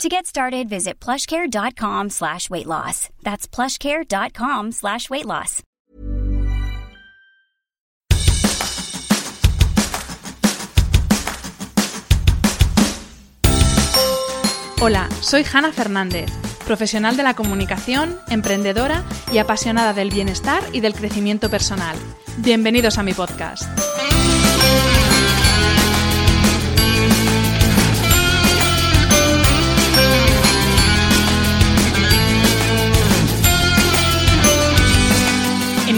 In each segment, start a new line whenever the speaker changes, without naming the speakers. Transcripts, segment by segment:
To get started, visit plushcare.com slash weight loss. That's plushcare.com slash weight loss.
Hola, soy Hanna Fernández, profesional de la comunicación, emprendedora y apasionada del bienestar y del crecimiento personal. Bienvenidos a mi podcast.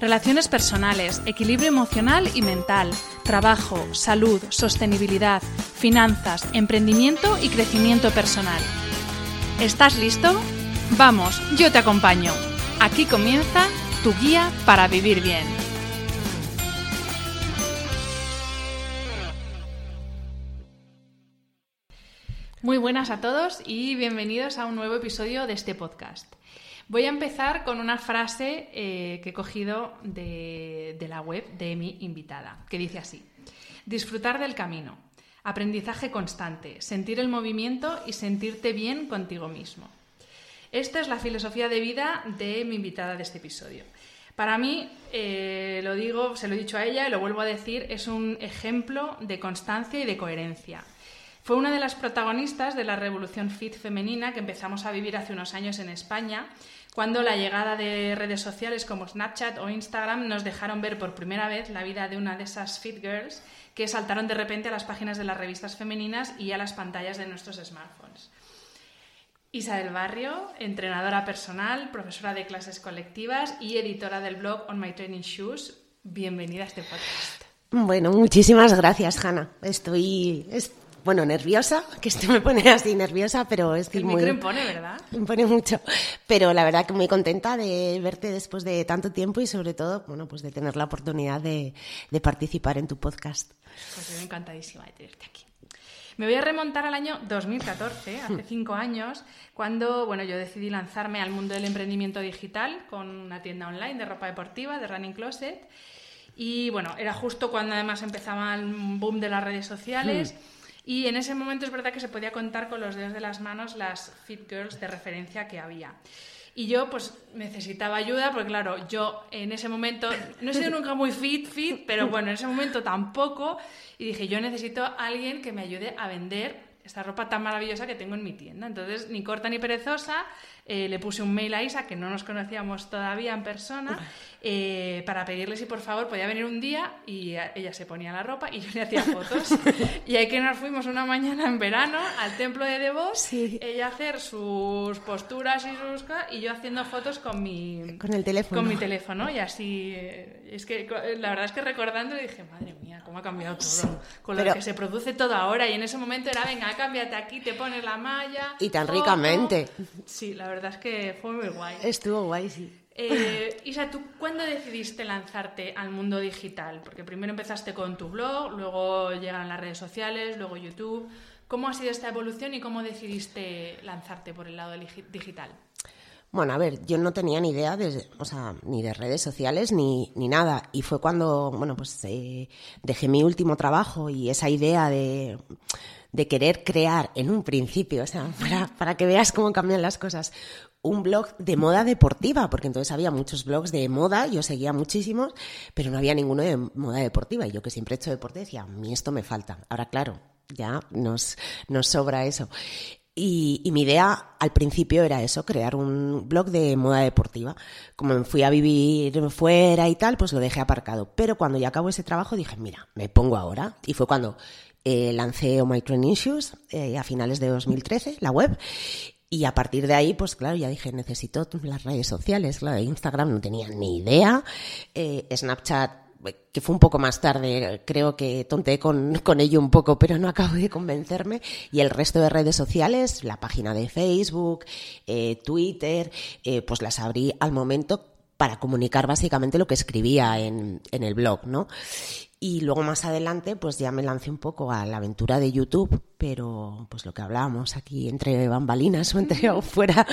Relaciones personales, equilibrio emocional y mental, trabajo, salud, sostenibilidad, finanzas, emprendimiento y crecimiento personal. ¿Estás listo? Vamos, yo te acompaño. Aquí comienza tu guía para vivir bien. Muy buenas a todos y bienvenidos a un nuevo episodio de este podcast. Voy a empezar con una frase eh, que he cogido de, de la web de mi invitada, que dice así. Disfrutar del camino, aprendizaje constante, sentir el movimiento y sentirte bien contigo mismo. Esta es la filosofía de vida de mi invitada de este episodio. Para mí, eh, lo digo, se lo he dicho a ella y lo vuelvo a decir, es un ejemplo de constancia y de coherencia. Fue una de las protagonistas de la revolución fit femenina que empezamos a vivir hace unos años en España, cuando la llegada de redes sociales como Snapchat o Instagram nos dejaron ver por primera vez la vida de una de esas fit girls que saltaron de repente a las páginas de las revistas femeninas y a las pantallas de nuestros smartphones. Isa del Barrio, entrenadora personal, profesora de clases colectivas y editora del blog On My Training Shoes. Bienvenida a este podcast.
Bueno, muchísimas gracias, Hanna. Estoy, bueno, nerviosa, que esto me pone así nerviosa, pero es que
El
muy...
micro impone, ¿verdad?
Impone mucho. Pero la verdad que muy contenta de verte después de tanto tiempo y sobre todo, bueno, pues de tener la oportunidad de, de participar en tu podcast.
Pues yo encantadísima de tenerte aquí. Me voy a remontar al año 2014, hace cinco años, cuando bueno, yo decidí lanzarme al mundo del emprendimiento digital con una tienda online de ropa deportiva, de Running Closet. Y bueno, era justo cuando además empezaba el boom de las redes sociales. Y en ese momento es verdad que se podía contar con los dedos de las manos las fit girls de referencia que había. Y yo pues necesitaba ayuda porque claro, yo en ese momento no he sido nunca muy fit, fit, pero bueno, en ese momento tampoco. Y dije, yo necesito a alguien que me ayude a vender esta ropa tan maravillosa que tengo en mi tienda. Entonces, ni corta ni perezosa, eh, le puse un mail a Isa, que no nos conocíamos todavía en persona, eh, para pedirle si por favor podía venir un día y ella se ponía la ropa y yo le hacía fotos. y ahí que nos fuimos una mañana en verano al templo de Devos,
Sí.
ella hacer sus posturas y sus y yo haciendo fotos con mi,
Con el teléfono.
con mi teléfono y así eh, es que la verdad es que recordando dije madre mía cómo ha cambiado todo con lo
pero-
que se produce todo ahora y en ese momento era venga cámbiate aquí te pones la malla
Y tan
foto".
ricamente.
sí la verdad es que fue muy guay
Estuvo guay, sí.
eh, Isa, ¿tú cuándo decidiste lanzarte al mundo digital? Porque primero empezaste con tu blog, luego llegaron las redes sociales, luego YouTube. ¿Cómo ha sido esta evolución y cómo decidiste lanzarte por el lado digital?
Bueno, a ver, yo no tenía ni idea de, o sea, ni de redes sociales ni, ni nada. Y fue cuando, bueno, pues eh, dejé mi último trabajo y esa idea de, de querer crear en un principio, o sea, para, que veas cómo cambian las cosas, un blog de moda deportiva, porque entonces había muchos blogs de moda, yo seguía muchísimos, pero no había ninguno de moda deportiva. Y yo que siempre he hecho deporte decía, a mí esto me falta. Ahora, claro, ya nos, nos sobra eso. Y, y mi idea al principio era eso, crear un blog de moda deportiva. Como me fui a vivir fuera y tal, pues lo dejé aparcado. Pero cuando ya acabó ese trabajo dije, mira, me pongo ahora. Y fue cuando eh, lancé Omicron Issues eh, a finales de 2013, la web, y a partir de ahí, pues claro, ya dije, necesito las redes sociales. Claro, Instagram no tenía ni idea. Eh, Snapchat, que fue un poco más tarde, creo que tonté con, con, ello un poco, pero no acabo de convencerme. Y el resto de redes sociales, la página de Facebook, eh, Twitter, eh, pues las abrí al momento para comunicar básicamente lo que escribía en, en el blog, ¿no? Y luego más adelante, pues ya me lancé un poco a la aventura de YouTube, pero pues lo que hablábamos aquí entre bambalinas o entre o fuera,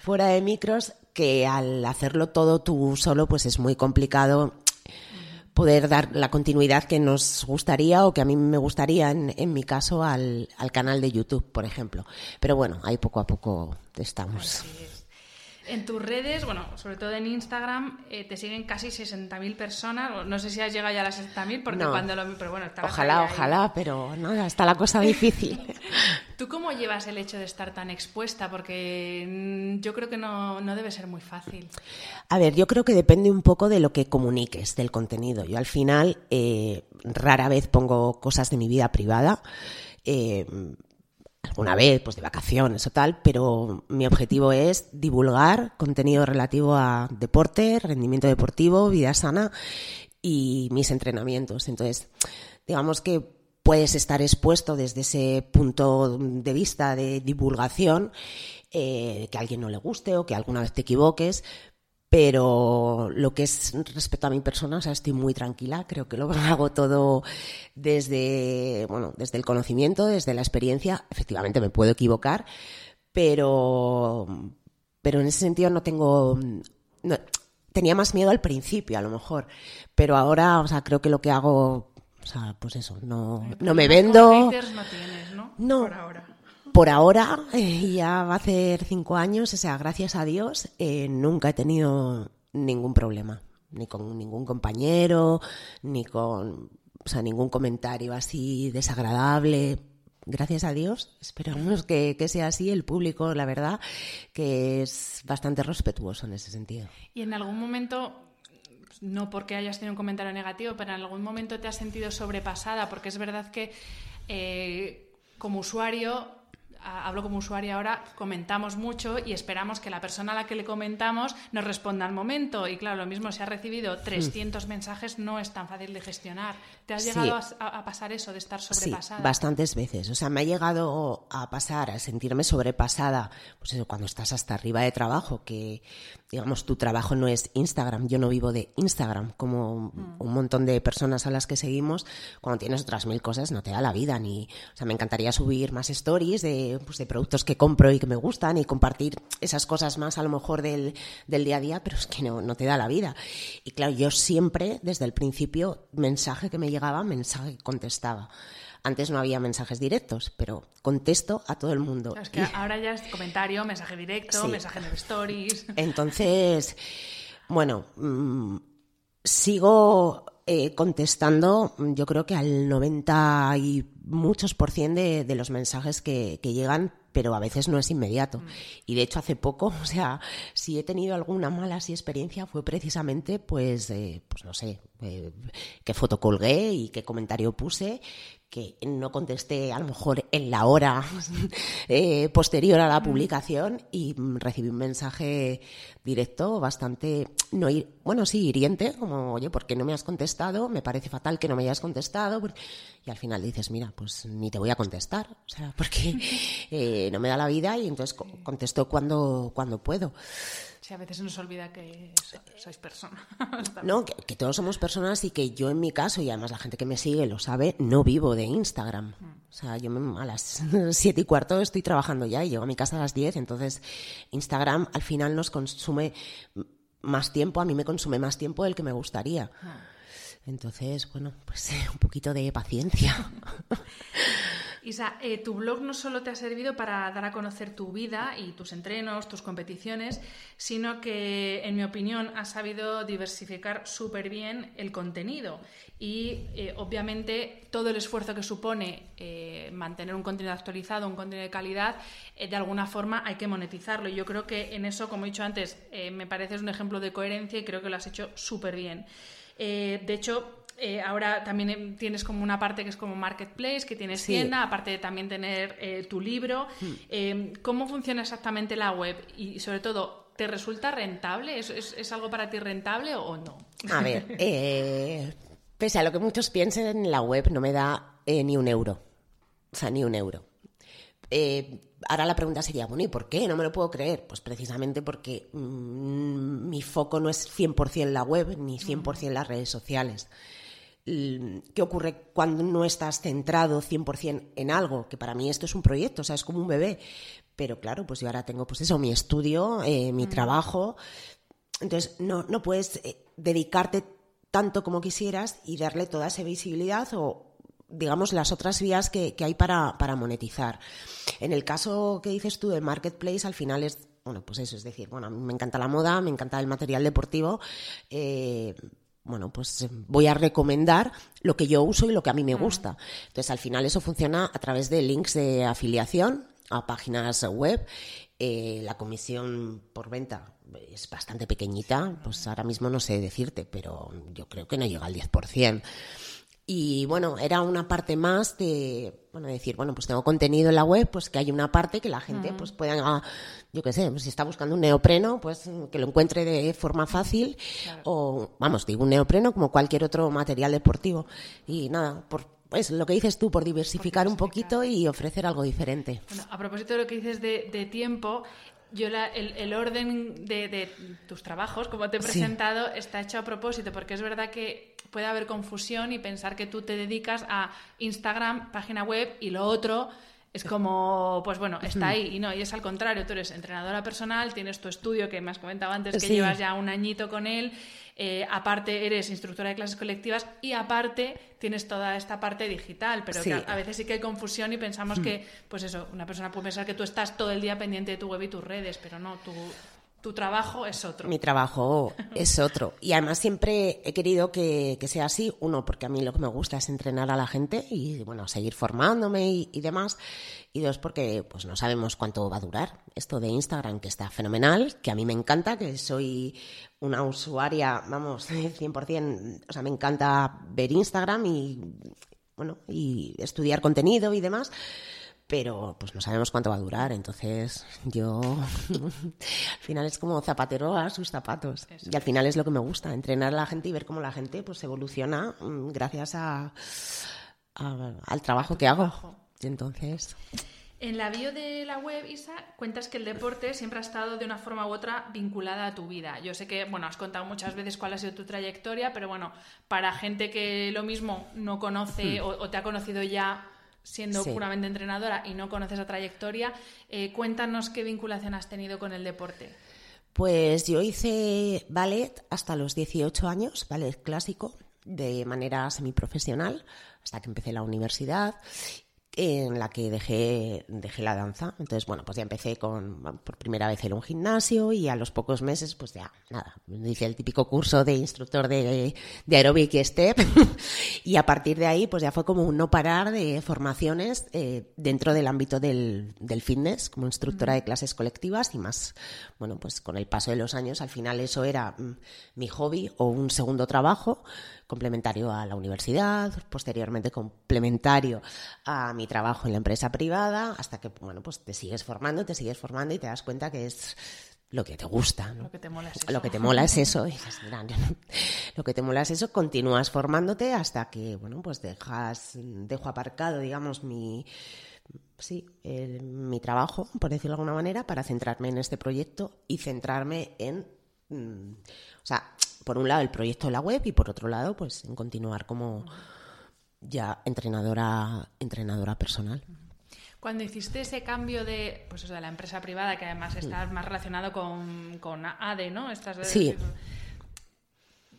fuera de micros, que al hacerlo todo tú solo, pues es muy complicado poder dar la continuidad que nos gustaría o que a mí me gustaría en, en mi caso al, al, canal de YouTube, por ejemplo. Pero bueno, ahí poco a poco estamos.
En tus redes, bueno, sobre todo en Instagram, eh, te siguen casi 60.000 personas. No sé si has llegado ya a las 60.000 porque
no.
cuando lo... Pero bueno,
Ojalá, ojalá,
ahí.
pero no, está la cosa difícil.
¿Tú cómo llevas el hecho de estar tan expuesta? Porque mm, yo creo que no, no, debe ser muy fácil.
A ver, yo creo que depende un poco de lo que comuniques, del contenido. Yo al final eh, rara vez pongo cosas de mi vida privada. Eh, alguna vez, pues de vacaciones o tal, pero mi objetivo es divulgar contenido relativo a deporte, rendimiento deportivo, vida sana y mis entrenamientos. Entonces, digamos que puedes estar expuesto desde ese punto de vista de divulgación, eh, que a alguien no le guste o que alguna vez te equivoques, pero lo que es respecto a mi persona, o sea, estoy muy tranquila, creo que lo hago todo desde, bueno, desde el conocimiento, desde la experiencia, efectivamente me puedo equivocar, pero, pero en ese sentido no tengo, no, tenía más miedo al principio a lo mejor, pero ahora, o sea, creo que lo que hago, o sea, pues eso, no, no me vendo.
No tienes, ¿no?
No.
Por ahora
por ahora, eh, ya va a ser cinco años, o sea, gracias a Dios, eh, nunca he tenido ningún problema, ni con ningún compañero, ni con, ningún comentario así desagradable. Gracias a Dios, esperamos que, que sea así. El público, la verdad, que es bastante respetuoso en ese sentido.
Y en algún momento no porque hayas tenido un comentario negativo, pero en algún momento te has sentido sobrepasada, porque es verdad que eh, como usuario hablo como usuaria ahora, comentamos mucho y esperamos que la persona a la que le comentamos nos responda al momento. Y claro, lo mismo, si ha recibido 300 mm. mensajes, no es tan fácil de gestionar. ¿Te has llegado sí. a, a, pasar eso, de estar sobrepasada?
Sí, bastantes veces. O sea, me ha llegado a pasar, a sentirme sobrepasada, pues eso, cuando estás hasta arriba de trabajo, que, digamos, tu trabajo no es Instagram. Yo no vivo de Instagram, como un montón de personas a las que seguimos. Cuando tienes otras mil cosas, no te da la vida. ni O sea, me encantaría subir más stories de pues, de productos que compro y que me gustan y compartir esas cosas más a lo mejor del, del día a día, pero es que no, no, te da la vida. Y claro, yo siempre, desde el principio, mensaje que me llegaba, mensaje que contestaba. Antes no había mensajes directos, pero contesto a todo el mundo.
Es que y... ahora ya es comentario, mensaje directo, sí. mensaje en stories.
Entonces, bueno, mmm, sigo eh, contestando, yo creo que al 90 y muchos por cien de, de los mensajes que, que, llegan, pero a veces no es inmediato. Mm. Y de hecho hace poco, o sea, si he tenido alguna mala así experiencia fue precisamente, pues, eh, pues no sé, eh, qué foto colgué y qué comentario puse, que no contesté a lo mejor en la hora eh, posterior a la publicación y recibí un mensaje directo bastante, no, bueno, sí, hiriente, como, oye, ¿por qué no me has contestado? Me parece fatal que no me hayas contestado. Y al final dices, mira, pues ni te voy a contestar, o sea, porque eh, no me da la vida y entonces contesto cuando, cuando puedo.
Sí, a veces se nos olvida que sois personas.
no, que, que, todos somos personas y que yo en mi caso, y además la gente que me sigue lo sabe, no vivo de Instagram. Mm. O sea, yo me, a las siete y cuarto estoy trabajando ya y llego a mi casa a las diez, entonces Instagram al final nos consume más tiempo, a mí me consume más tiempo del que me gustaría. Mm. Entonces, bueno, pues un poquito de paciencia.
Isa, eh, tu blog no solo te ha servido para dar a conocer tu vida y tus entrenos, tus competiciones, sino que, en mi opinión, has sabido diversificar súper bien el contenido. Y, eh, obviamente, todo el esfuerzo que supone eh, mantener un contenido actualizado, un contenido de calidad, de alguna forma hay que monetizarlo. Y yo creo que en eso, como he dicho antes, me pareces un ejemplo de coherencia y creo que lo has hecho súper bien. de hecho, eh, ahora también em, tienes como una parte que es como marketplace, que tienes tienda, aparte de también tener eh, tu libro. Hmm. Em, ¿Cómo funciona exactamente la web? Y sobre todo, ¿te resulta rentable? ¿Es, algo para ti rentable o no?
A ver, eh, pese a lo que muchos piensen, la web no me da ni un euro. O sea, ni un euro. ahora la pregunta sería, bueno, ¿y por qué? No me lo puedo creer. Pues precisamente porque mm, mi foco no es 100% la web ni 100% las redes sociales. ¿Qué ocurre cuando no estás centrado 100% en algo? Que para mí esto es un proyecto, o sea, es como un bebé. Pero claro, pues yo ahora tengo pues eso, mi estudio, eh, mi mm. trabajo. Entonces, no, no puedes eh, dedicarte tanto como quisieras y darle toda esa visibilidad o, digamos, las otras vías que, hay para, para, monetizar. En el caso que dices tú del marketplace, al final es, bueno, pues eso, es decir, bueno, a mí me encanta la moda, me encanta el material deportivo, eh, bueno, pues eh, voy a recomendar lo que yo uso y lo que a mí me gusta. Entonces, al final eso funciona a través de links de afiliación a páginas web. Eh, la comisión por venta es bastante pequeñita, pues ahora mismo no sé decirte, pero yo creo que no llega al 10%. Y bueno, era una parte más de, bueno, decir, bueno, pues tengo contenido en la web, pues que hay una parte que la gente pues pueda, yo qué sé, pues si está buscando un neopreno, pues que lo encuentre de forma fácil o, vamos, digo un neopreno como cualquier otro material deportivo. Y nada, por, pues lo que dices tú, por diversificar, un poquito y ofrecer algo diferente.
Bueno, a propósito de lo que dices de, de tiempo, yo el, orden de, tus trabajos, como te he presentado, está hecho a propósito, porque es verdad que puede haber confusión y pensar que tú te dedicas a Instagram, página web y lo otro es como, pues bueno, está ahí. Y no, y es al contrario, tú eres entrenadora personal, tienes tu estudio que me has comentado antes que llevas ya un añito con él, eh, aparte eres instructora de clases colectivas y aparte tienes toda esta parte digital, pero a veces sí que hay confusión y pensamos que, hmm. pues eso, una persona puede pensar que tú estás todo el día pendiente de tu web y tus redes, pero no, tú tu trabajo es otro.
Mi trabajo es otro. Y además siempre he querido que, sea así. Uno, porque a mí lo que me gusta es entrenar a la gente y, bueno, seguir formándome y, demás. Y dos, porque pues no sabemos cuánto va a durar. Esto de Instagram, que está fenomenal, que a mí me encanta, que soy una usuaria, vamos, 100%, o sea, me encanta ver Instagram y, bueno, y estudiar contenido y demás pero pues no sabemos cuánto va a durar, entonces yo al final es como zapatero a sus zapatos y al final es lo que me gusta, entrenar a la gente y ver cómo la gente pues evoluciona mm, gracias a, al trabajo que hago. entonces...
En la bio de la web, Isa, cuentas que el deporte siempre ha estado de una forma u otra vinculada a tu vida. Yo sé que, bueno, has contado muchas veces cuál ha sido tu trayectoria, pero bueno, para gente que lo mismo no conoce hmm. o te ha conocido ya siendo puramente entrenadora y no conoces la trayectoria, eh, cuéntanos qué vinculación has tenido con el deporte.
Pues yo hice ballet hasta los 18 años, ballet clásico, de manera semiprofesional, hasta que empecé la universidad en la que dejé, dejé la danza. Entonces, bueno, pues ya empecé con, por primera vez en un gimnasio y a los pocos meses, pues ya, nada, hice el típico curso de instructor de, de aeróbic y step. Y a partir de ahí, pues ya fue como un no parar de formaciones eh, dentro del ámbito del, del fitness, como instructora de clases colectivas y más, bueno, pues con el paso de los años, al final eso era mm, mi hobby o un segundo trabajo complementario a la universidad, posteriormente complementario a mi trabajo en la empresa privada, hasta que, bueno, pues te sigues formando, te sigues formando y te das cuenta que es lo que te gusta.
Lo que te mola es eso.
Lo que te mola es eso. lo que te mola es eso, continúas formándote hasta que, bueno, pues dejas, dejo aparcado, digamos, mi, sí, mi trabajo, por decirlo de alguna manera, para centrarme en este proyecto y centrarme en, mm, o sea, por un lado el proyecto de la web y por otro lado pues en continuar como ya entrenadora entrenadora personal.
Cuando hiciste ese cambio de, pues, de la empresa privada, que además está más relacionado con, con ADE, ¿no? Estas
sí.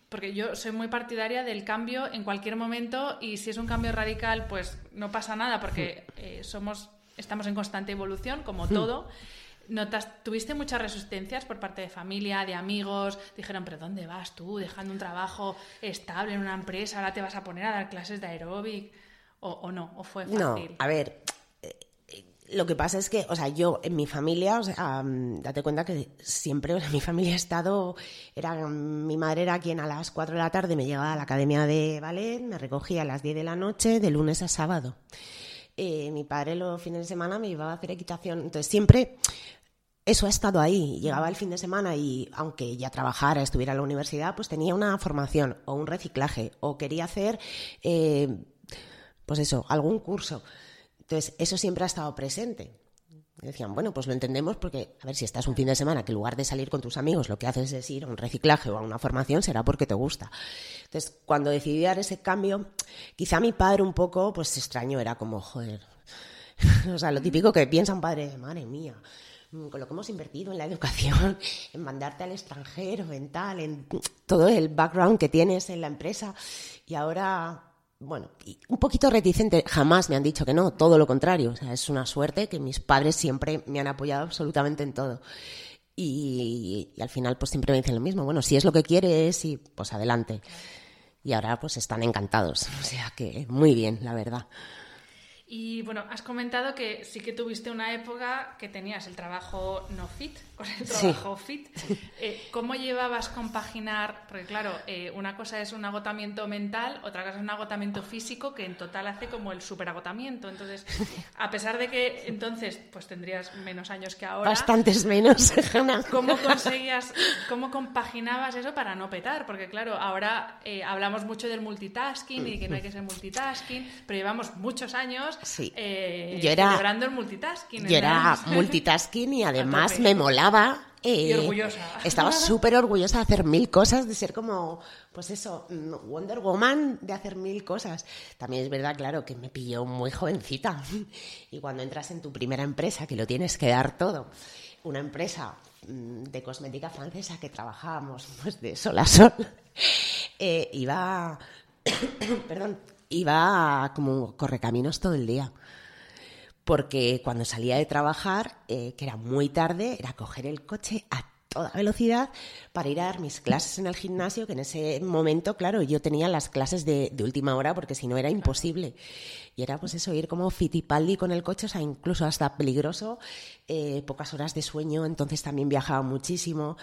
Porque yo soy muy partidaria del cambio en cualquier momento y si es un cambio radical, pues no pasa nada porque eh, somos, estamos en constante evolución, como todo. Notas, ¿Tuviste muchas resistencias por parte de familia, de amigos? Dijeron, pero ¿dónde vas tú? Dejando un trabajo estable en una empresa, ahora te vas a poner a dar clases de aeróbic. ¿O, no? ¿O fue fácil?
No, a ver, Lo que pasa es que, o sea, yo en mi familia, o sea, date cuenta que siempre en mi familia he estado, era, mi madre era quien a las 4 de la tarde me llevaba a la academia de ballet, me recogía a las 10 de la noche, de lunes a sábado. Eh, mi padre los fines de semana me llevaba a hacer equitación, entonces siempre eso ha estado ahí. Llegaba el fin de semana y aunque ya trabajara, estuviera en la universidad, pues tenía una formación o un reciclaje o quería hacer, eh, pues eso, algún curso. Entonces, eso siempre ha estado presente. Decían, bueno, pues lo entendemos porque, a ver, si estás un fin de semana que en lugar de salir con tus amigos lo que haces es ir a un reciclaje o a una formación, será porque te gusta. Entonces, cuando decidí dar ese cambio, quizá mi padre un poco, pues se extrañó, era como, joder, o sea, lo típico que piensa un padre, madre mía, con lo que hemos invertido en la educación, en mandarte al extranjero, en tal, en todo el background que tienes en la empresa, y ahora bueno, un poquito reticente, jamás me han dicho que no, todo lo contrario. O sea, es una suerte que mis padres siempre me han apoyado absolutamente en todo. Y, al final, pues siempre me dicen lo mismo. Bueno, si es lo que quieres, y pues adelante. Y ahora, pues están encantados. O sea que muy bien, la verdad.
Y bueno, has comentado que sí que tuviste una época que tenías el trabajo no fit con el trabajo fit. Eh, ¿Cómo llevabas compaginar? Porque claro, eh, una cosa es un agotamiento mental, otra cosa es un agotamiento físico que en total hace como el superagotamiento. Entonces, a pesar de que entonces pues tendrías menos años que ahora.
Bastantes menos,
¿Cómo conseguías, cómo compaginabas eso para no petar? Porque claro, ahora eh, hablamos mucho del multitasking y que no hay que ser multitasking, pero llevamos muchos años
Sí.
Eh,
yo era,
celebrando el multitasking.
Yo era multitasking y además me molaba.
Eh, y orgullosa.
Estaba súper orgullosa de hacer mil cosas, de ser como, pues eso, Wonder Woman, de hacer mil cosas. También es verdad, claro, que me pilló muy jovencita. Y cuando entras en tu primera empresa, que lo tienes que dar todo, una empresa mm, de cosmética francesa que trabajábamos pues de sol a sol, eh, iba, perdón, iba como correcaminos todo el día. Porque cuando salía de trabajar, eh, que era muy tarde, era coger el coche a toda velocidad para ir a dar mis clases en el gimnasio, que en ese momento, claro, yo tenía las clases de, última hora porque si no era imposible. Y era pues eso, ir como fitipaldi con el coche, o sea, incluso hasta peligroso, eh, pocas horas de sueño, entonces también viajaba muchísimo.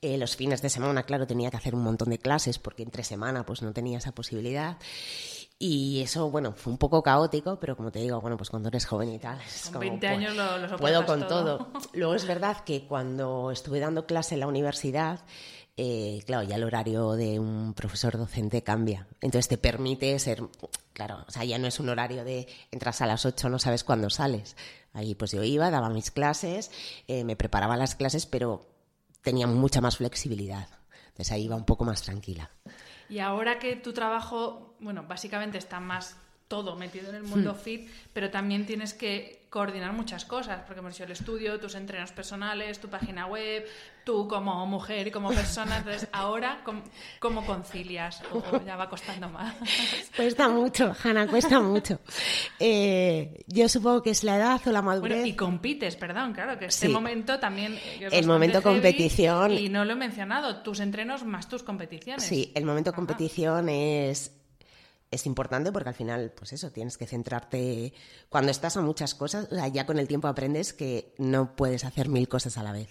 Eh, los fines de semana, claro, tenía que hacer un montón de clases porque entre semana pues no tenía esa posibilidad. Y eso, bueno, fue un poco caótico, pero como te digo, bueno, pues cuando eres joven y tal.
Es con 20 años lo,
Puedo con todo. Luego es verdad que cuando estuve dando clase en la universidad, eh, claro, ya el horario de un profesor docente cambia. Entonces te permite ser, claro, o sea, ya no es un horario de entras a las 8, no sabes cuándo sales. Ahí pues yo iba, daba mis clases, eh, me preparaba las clases, pero tenía mucha más flexibilidad. Entonces ahí iba un poco más tranquila.
Y ahora que tu trabajo, bueno, básicamente está más todo metido en el mundo hmm. fit, pero también tienes que coordinar muchas cosas, porque hemos el estudio, tus entrenos personales, tu página web, tú como mujer y como persona, entonces ahora ¿cómo, concilias? ¿O ya va costando más?
Cuesta mucho, Hanna, cuesta mucho. Eh, yo supongo que es la edad o la madurez.
y compites, perdón, claro, que este momento también...
El momento competición...
Y no lo he mencionado, tus entrenos más tus competiciones.
Sí, el momento competición es es importante porque al final, pues eso, tienes que centrarte. Cuando estás a muchas cosas, ya con el tiempo aprendes que no puedes hacer mil cosas a la vez.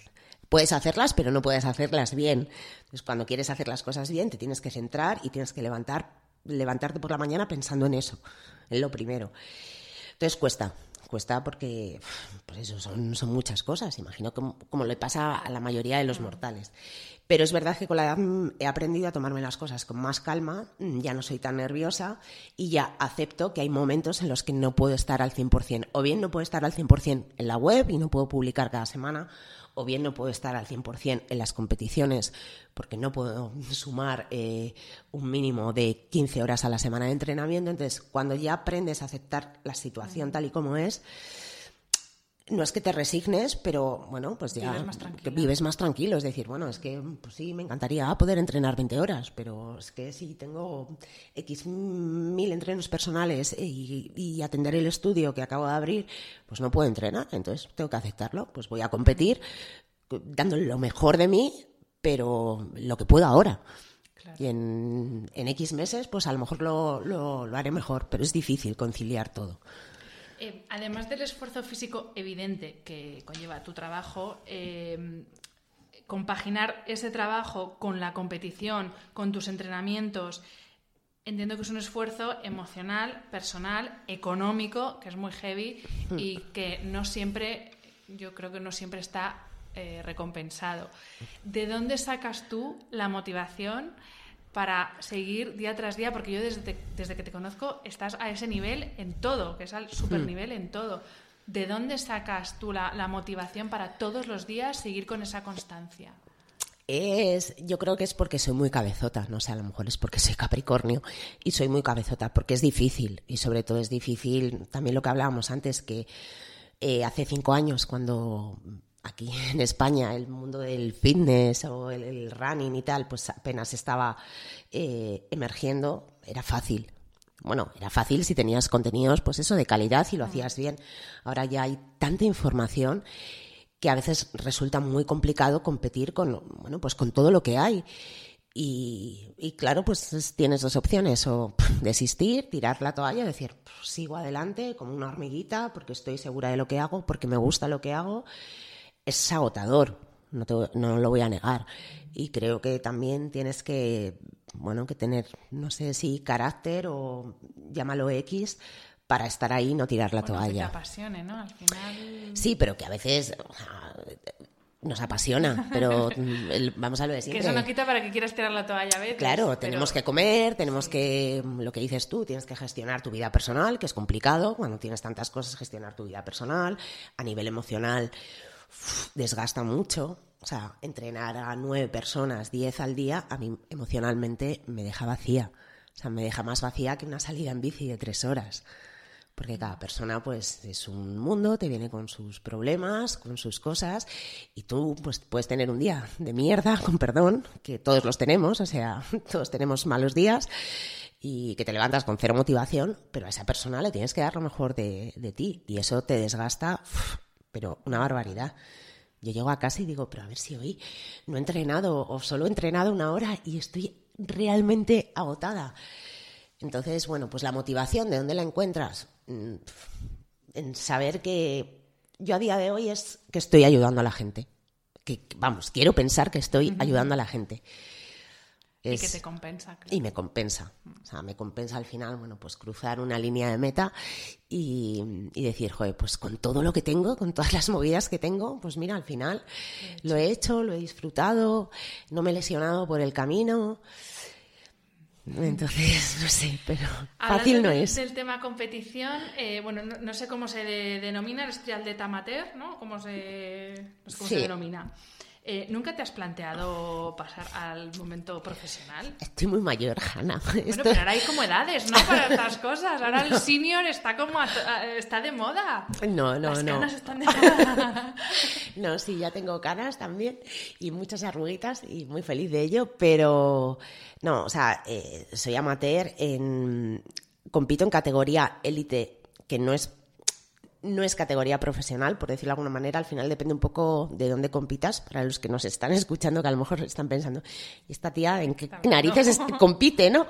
Puedes hacerlas, pero no puedes hacerlas bien. Entonces, cuando quieres hacer las cosas bien, te tienes que centrar y tienes que levantar, levantarte por la mañana pensando en eso, en lo primero. Entonces cuesta, cuesta porque, pues eso, son, son muchas cosas, imagino como, como le pasa a la mayoría de los mortales. Pero es verdad que con la edad mm, he aprendido a tomarme las cosas con más calma, mm, ya no soy tan nerviosa y ya acepto que hay momentos en los que no puedo estar al 100%. O bien no puedo estar al 100% en la web y no puedo publicar cada semana, o bien no puedo estar al 100% en las competiciones porque no puedo sumar eh, un mínimo de 15 horas a la semana de entrenamiento. Entonces, cuando ya aprendes a aceptar la situación tal y como es, no es que te resignes, pero bueno, pues ya vives más, tranquilo. Es decir, bueno, es que pues sí, me encantaría poder entrenar 20 horas, pero es que si tengo X mil entrenos personales y, y, atender el estudio que acabo de abrir, pues no puedo entrenar. Entonces tengo que aceptarlo. Pues voy a competir dando lo mejor de mí, pero lo que puedo ahora. Y en, en, X meses, pues a lo mejor lo, lo, lo haré mejor, pero es difícil conciliar todo.
Eh, además del esfuerzo físico evidente que conlleva tu trabajo, eh, compaginar ese trabajo con la competición, con tus entrenamientos, entiendo que es un esfuerzo emocional, personal, económico, que es muy heavy y que no siempre, yo creo que no siempre está eh, recompensado. ¿De dónde sacas tú la motivación para seguir día tras día? Porque yo desde, desde que te conozco estás a ese nivel en todo, que es al super nivel en todo. ¿De dónde sacas tú la, la motivación para todos los días seguir con esa constancia?
Es, yo creo que es porque soy muy cabezota, no sé, a lo mejor es porque soy Capricornio y soy muy cabezota, porque es difícil y sobre todo es difícil también lo que hablábamos antes, que eh, hace cinco años cuando aquí en España el mundo del fitness o el, el running y tal, pues apenas estaba eh, emergiendo, era fácil. Bueno, era fácil si tenías contenidos, pues eso, de calidad y lo hacías bien. Ahora ya hay tanta información que a veces resulta muy complicado competir con, bueno, pues con todo lo que hay. Y, y claro, pues tienes dos opciones, o desistir, tirar la toalla, decir, sigo adelante como una hormiguita porque estoy segura de lo que hago, porque me gusta lo que hago. Es agotador, no, te, no lo voy a negar. Y creo que también tienes que, bueno, que tener, no sé si carácter o llámalo X, para estar ahí y no tirar la
Bueno, que
toalla.
te apasione, ¿no? Al final...
Sí, pero que a veces sea, nos apasiona, pero vamos a lo de
Que eso no quita para que quieras tirar la toalla a veces.
Claro,
pero-
tenemos que comer, tenemos que, lo que dices tú, tienes que gestionar tu vida personal, que es complicado cuando tienes tantas cosas, gestionar tu vida personal, a nivel emocional desgasta mucho. O sea, entrenar a nueve personas, diez al día, a mí emocionalmente me deja vacía. O sea, me deja más vacía que una salida en bici de tres horas. Porque cada persona, pues, es un mundo, te viene con sus problemas, con sus cosas, y tú, pues, puedes tener un día de mierda, con perdón, que todos los tenemos, o sea, todos tenemos malos días, y que te levantas con cero motivación, pero a esa persona le tienes que dar lo mejor de, ti, y eso te desgasta, pero una barbaridad. Yo llego a casa y digo, pero a ver si hoy no he entrenado, o solo he entrenado una hora y estoy realmente agotada. Entonces, bueno, pues la motivación, ¿de dónde la encuentras? Mm, En saber que yo a día de hoy es que estoy ayudando a la gente. Que, vamos, quiero pensar que estoy ayudando a la gente.
Y que te compensa. claro.
y me compensa. O sea, me compensa al final, bueno, pues cruzar una línea de meta y, y decir, joder, pues con todo lo que tengo, con todas las movidas que tengo, pues mira, al final lo he hecho, lo he disfrutado, no me he lesionado por el camino. Entonces, no sé, pero fácil no
de-
es.
Del tema competición, eh, bueno, no, no sé cómo se de- denomina, eres triatleta amateur, ¿no? ¿Cómo se, no sé cómo se denomina? Eh, ¿Nunca te has planteado pasar al momento profesional?
Estoy muy mayor, Hanna.
Bueno, pero ahora hay como edades, ¿no? Para estas cosas. Ahora el senior está como a está de moda.
No, no,
Las
no.
canas están de moda.
No, sí, ya tengo canas también y muchas arruguitas y muy feliz de ello, pero no, o sea, eh, soy amateur, en, compito en categoría élite, que no es no es categoría profesional, por decirlo de alguna manera, al final depende un poco de dónde compitas, para los que nos están escuchando, que a lo mejor están pensando, ¿y esta tía en qué narices es- compite, no?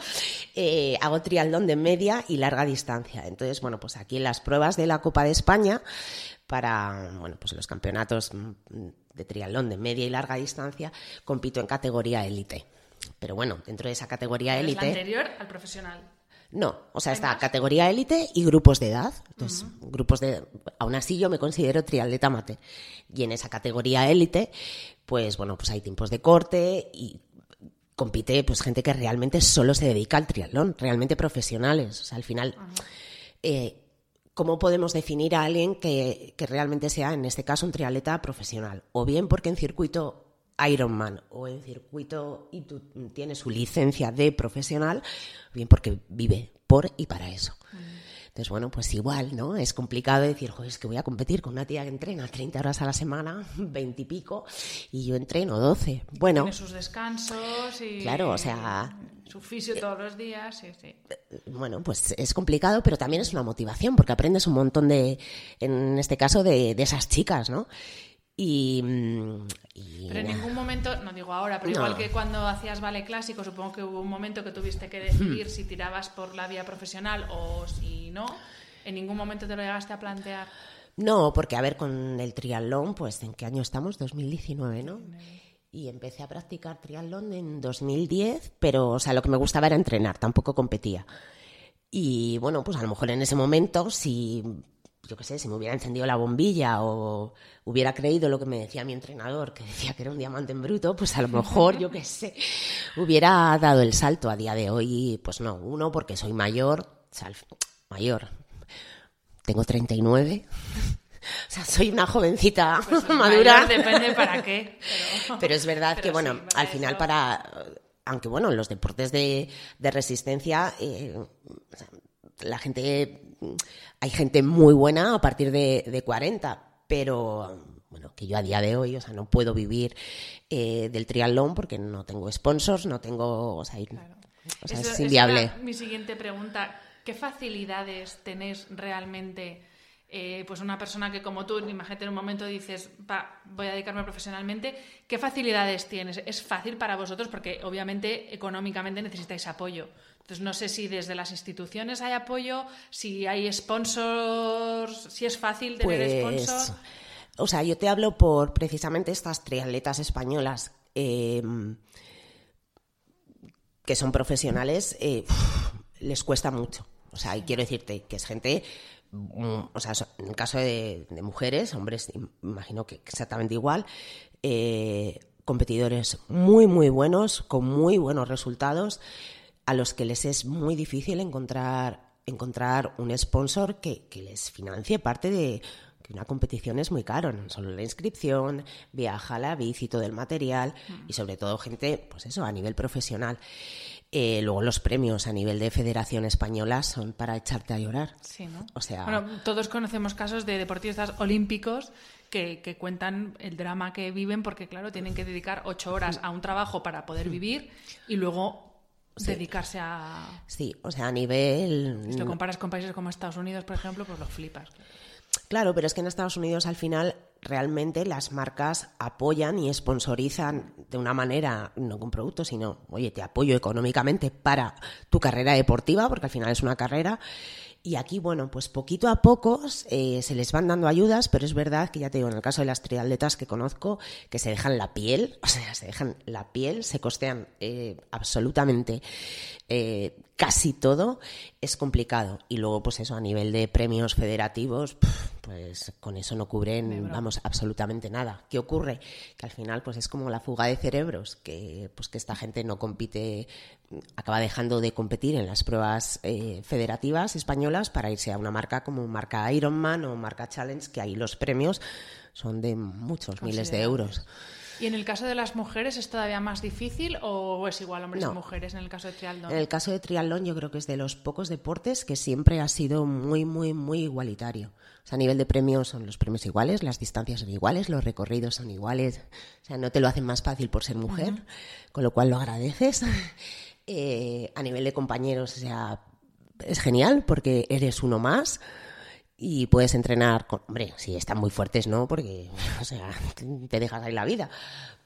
Eh, hago triatlón de media y larga distancia. Entonces, bueno, pues aquí en las pruebas de la Copa de España, para, bueno, pues los campeonatos mm, de triatlón de media y larga distancia, compito en categoría élite. Pero bueno, dentro de esa categoría
Es la
élite...
anterior al profesional.
No, o sea,
¿Hay
está categoría élite y grupos de edad. Entonces, grupos de. Aún así, yo me considero triatleta amateur. Y en esa categoría élite, pues bueno, pues hay tiempos de corte y compite pues gente que realmente solo se dedica al triatlón, realmente profesionales. O sea, al final, eh, ¿cómo podemos definir a alguien que, que realmente sea, en este caso, un triatleta profesional? O bien porque en circuito Ironman o en circuito y tú tienes su licencia de profesional, bien porque vive por y para eso. Entonces, bueno, pues igual, ¿no? Es complicado decir, joder, es que voy a competir con una tía que entrena 30 horas a la semana, 20 y pico, y yo entreno 12. Bueno,
Tiene sus descansos y.
Claro, o sea-
Su fisio todos los días, sí, sí.
bueno, pues es complicado, pero también es una motivación, porque aprendes un montón de, en este caso, de, de esas chicas, ¿no? Y, mm, y
Pero en ningún momento, no digo ahora, pero
No.
igual que cuando hacías ballet clásico, supongo que hubo un momento que tuviste que
Hmm.
decidir si tirabas por la vía profesional o si no. ¿En ningún momento te lo llegaste a plantear?
No, porque a ver, con el triatlón, pues ¿en qué año estamos? 2019, ¿no? Y empecé a practicar triatlón en 2010, pero, o sea, lo que me gustaba era entrenar, tampoco competía. Y bueno, pues a lo mejor en ese momento, si, yo qué sé, si me hubiera encendido la bombilla o hubiera creído lo que me decía mi entrenador, que decía que era un diamante en bruto, pues a lo mejor, yo qué sé, hubiera dado el salto a día de hoy. Pues no, uno, porque soy mayor, o sea, mayor, tengo 39. O sea, soy una jovencita
Pues
madura.
mayor depende para qué. Pero,
Pero es verdad
pero
que, bueno,
sí,
al
eso-
final para... Aunque, bueno, en los deportes de, de resistencia, eh, o sea, la gente... Hay gente muy buena a partir de, de 40, pero, bueno, que yo a día de hoy, o sea, no puedo vivir eh, del triatlón porque no tengo sponsors, no tengo... O sea, y- o sea,
Eso
es inviable.
mi siguiente pregunta. ¿Qué facilidades tenéis realmente? eh, pues una persona que como tú, imagínate en un momento dices, "Va, voy a dedicarme profesionalmente, ¿qué facilidades tienes? ¿Es fácil para vosotros? Porque obviamente económicamente necesitáis apoyo. Entonces no sé si desde las instituciones hay apoyo, si hay sponsors, si es fácil tener
Pues,
sponsor.
o sea, yo te hablo por precisamente estas triatletas españolas eh, que son profesionales, eh, les cuesta mucho. O sea, y quiero decirte que es gente, mm, o sea, en el caso de, de mujeres, hombres, im- imagino que exactamente igual, eh, competidores muy, muy buenos, con muy buenos resultados, a los que les es muy difícil encontrar, encontrar un sponsor que, que les financie parte de que una competición es muy caro, no solo la inscripción, viaja la bici, todo el material y sobre todo gente, pues eso, a nivel profesional. Eh, luego los premios a nivel de Federación Española son para echarte a llorar.
Sí, ¿no?
O sea,
Bueno, todos conocemos casos de deportistas olímpicos que, que cuentan el drama que viven porque, claro, tienen que dedicar ocho horas a un trabajo para poder vivir y luego dedicarse a...
sí, o sea, a nivel...
Si lo comparas con países como Estados Unidos, por ejemplo, pues lo flipas.
Claro, pero es que en Estados Unidos al final realmente las marcas apoyan y sponsorizan de una manera, no con productos, sino, oye, te apoyo económicamente para tu carrera deportiva, porque al final es una carrera. Y aquí, bueno, pues poquito a poco eh, se les van dando ayudas, pero es verdad que ya te digo, en el caso de las triatletas que conozco, que se dejan la piel, o sea, se dejan la piel, se costean eh, absolutamente eh, casi todo, es complicado. Y luego, pues eso, a nivel de premios federativos, pues con eso no cubren, vamos, absolutamente nada. ¿Qué ocurre? Que al final, pues es como la fuga de cerebros, que pues que esta gente no compite, acaba dejando de competir en las pruebas eh, federativas españolas para irse a una marca como marca Ironman o marca Challenge, que ahí los premios son de muchos miles de euros.
¿Y en el caso de las mujeres es todavía más difícil o es igual hombres
No.
y mujeres en el caso de triatlón?
En el caso de triatlón yo creo que es de los pocos deportes que siempre ha sido muy, muy, muy igualitario. O sea, a nivel de premios son los premios iguales, las distancias son iguales, los recorridos son iguales. O sea, no te lo hacen más fácil por ser mujer, con lo cual lo agradeces. Eh, a nivel de compañeros, o sea, es genial porque eres uno más y puedes entrenar con, hombre, si están muy fuertes, ¿no? Porque, o sea, te dejas ahí la vida.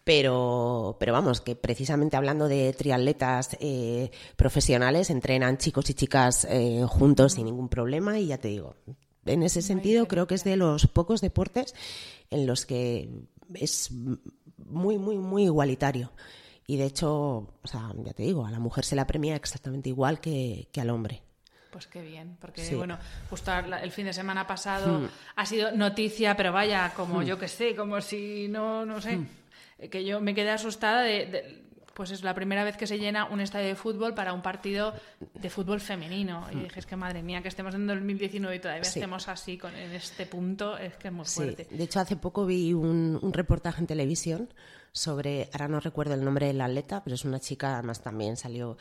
Pero, pero vamos, que precisamente hablando de triatletas eh, profesionales, entrenan chicos y chicas eh, juntos sin ningún problema y ya te digo, en ese sentido creo que es de los pocos deportes en los que es muy, muy, muy igualitario. Y de hecho, o sea, ya te digo, a la mujer se la premia exactamente igual que, que al hombre.
Pues qué bien, porque
Sí. Hmm.
bueno, justo el fin de semana pasado ha sido noticia, pero vaya, como yo que sé, como si no, no sé,
Hmm.
eh, que yo me quedé asustada de, de- pues es la primera vez que se llena un estadio de fútbol para un partido de fútbol femenino. Y dije, es que madre mía, que estemos en 2019 y todavía
Hmm. Sí.
estemos así, con, en este punto, es que es muy
Sí,
fuerte.
de hecho hace poco vi un, un reportaje en televisión sobre, ahora no recuerdo el nombre de la atleta, pero es una chica, además también salió,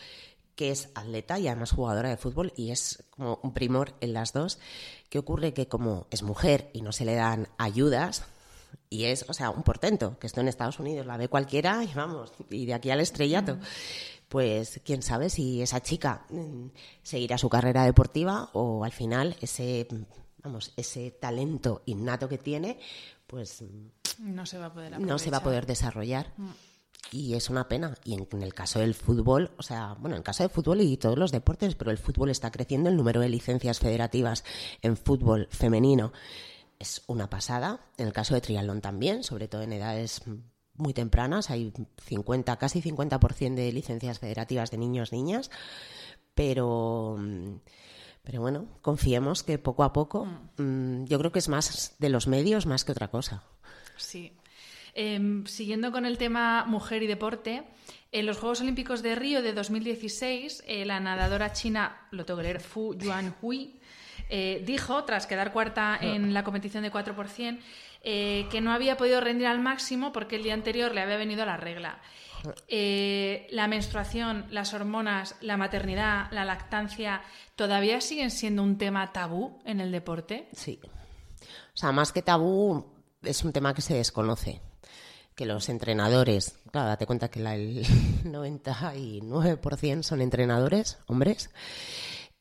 que es atleta y además jugadora de fútbol y es como un primor en las dos. ¿Qué ocurre? Que como es mujer y no se le dan ayudas, y es, o sea, un portento, que esto en Estados Unidos la ve cualquiera y vamos, y de aquí al estrellato. Pues quién sabe si esa chica mm, seguirá su carrera deportiva o al final ese, mm, vamos, ese talento innato que tiene, pues mm,
No se va a poder
no se va a poder desarrollar. Y es una pena. Y en, el caso del fútbol, o sea, bueno, en el caso del fútbol y todos los deportes, pero el fútbol está creciendo, el número de licencias federativas en fútbol femenino es una pasada. En el caso de triatlón también, sobre todo en edades muy tempranas, hay 50, casi 50% de licencias federativas de niños, niñas, pero... Pero bueno, confiemos que poco a poco, mm. Mm, yo creo que es más de los medios más que otra cosa.
Sí, Em, siguiendo con el tema mujer y deporte, en los Juegos Olímpicos de Río de 2016, eh, la nadadora china, lo tengo que leer, Fu Yuanhui, eh, dijo, tras quedar cuarta en la competición de 4 eh, que no había podido rendir al máximo porque el día anterior le había venido la regla. la menstruación, las hormonas, la maternidad, la lactancia, ¿todavía siguen siendo un tema tabú en el deporte?
Sí. O sea, más que tabú, es un tema que se desconoce que los entrenadores, claro, date cuenta que el 99% son entrenadores, hombres,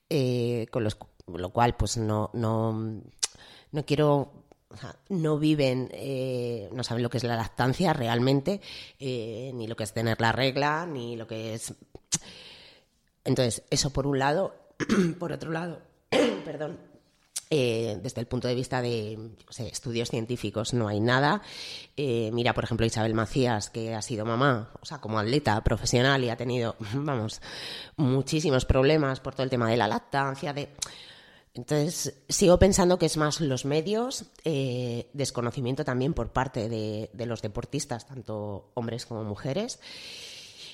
eh, con los, lo cual pues no, no, no quiero no viven, eh, no saben lo que es la lactancia realmente, eh, ni lo que es tener la regla, ni lo que es. Entonces, eso por un lado. por otro lado, perdón, eh, desde el punto de vista de estudios científicos no hay nada. Eh, mira, por ejemplo, Isabel Macías, que ha sido mamá, o sea, como atleta profesional y ha tenido, vamos, muchísimos problemas por todo el tema de la lactancia, de... Entonces, sigo pensando que es más los medios, eh, desconocimiento también por parte de, de los deportistas, tanto hombres como mujeres.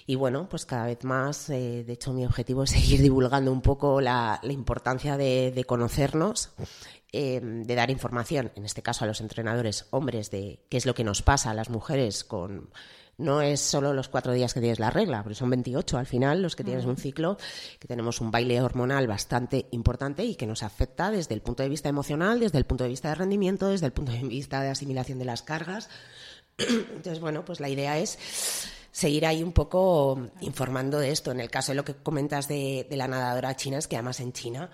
Y bueno, pues cada vez más, eh, de hecho mi objetivo es seguir divulgando un poco la, importancia de, conocernos, eh, de dar información, en este caso a los entrenadores hombres, de qué es lo que nos pasa a las mujeres con... No es solo los cuatro días que tienes la regla, pero son 28 al final los que tienes un ciclo, que tenemos un baile hormonal bastante importante y que nos afecta desde el punto de vista emocional, desde el punto de vista de rendimiento, desde el punto de vista de asimilación de las cargas. Entonces, bueno, pues la idea es seguir ahí un poco informando de esto. En el caso de lo que comentas de, la nadadora china, es que además en China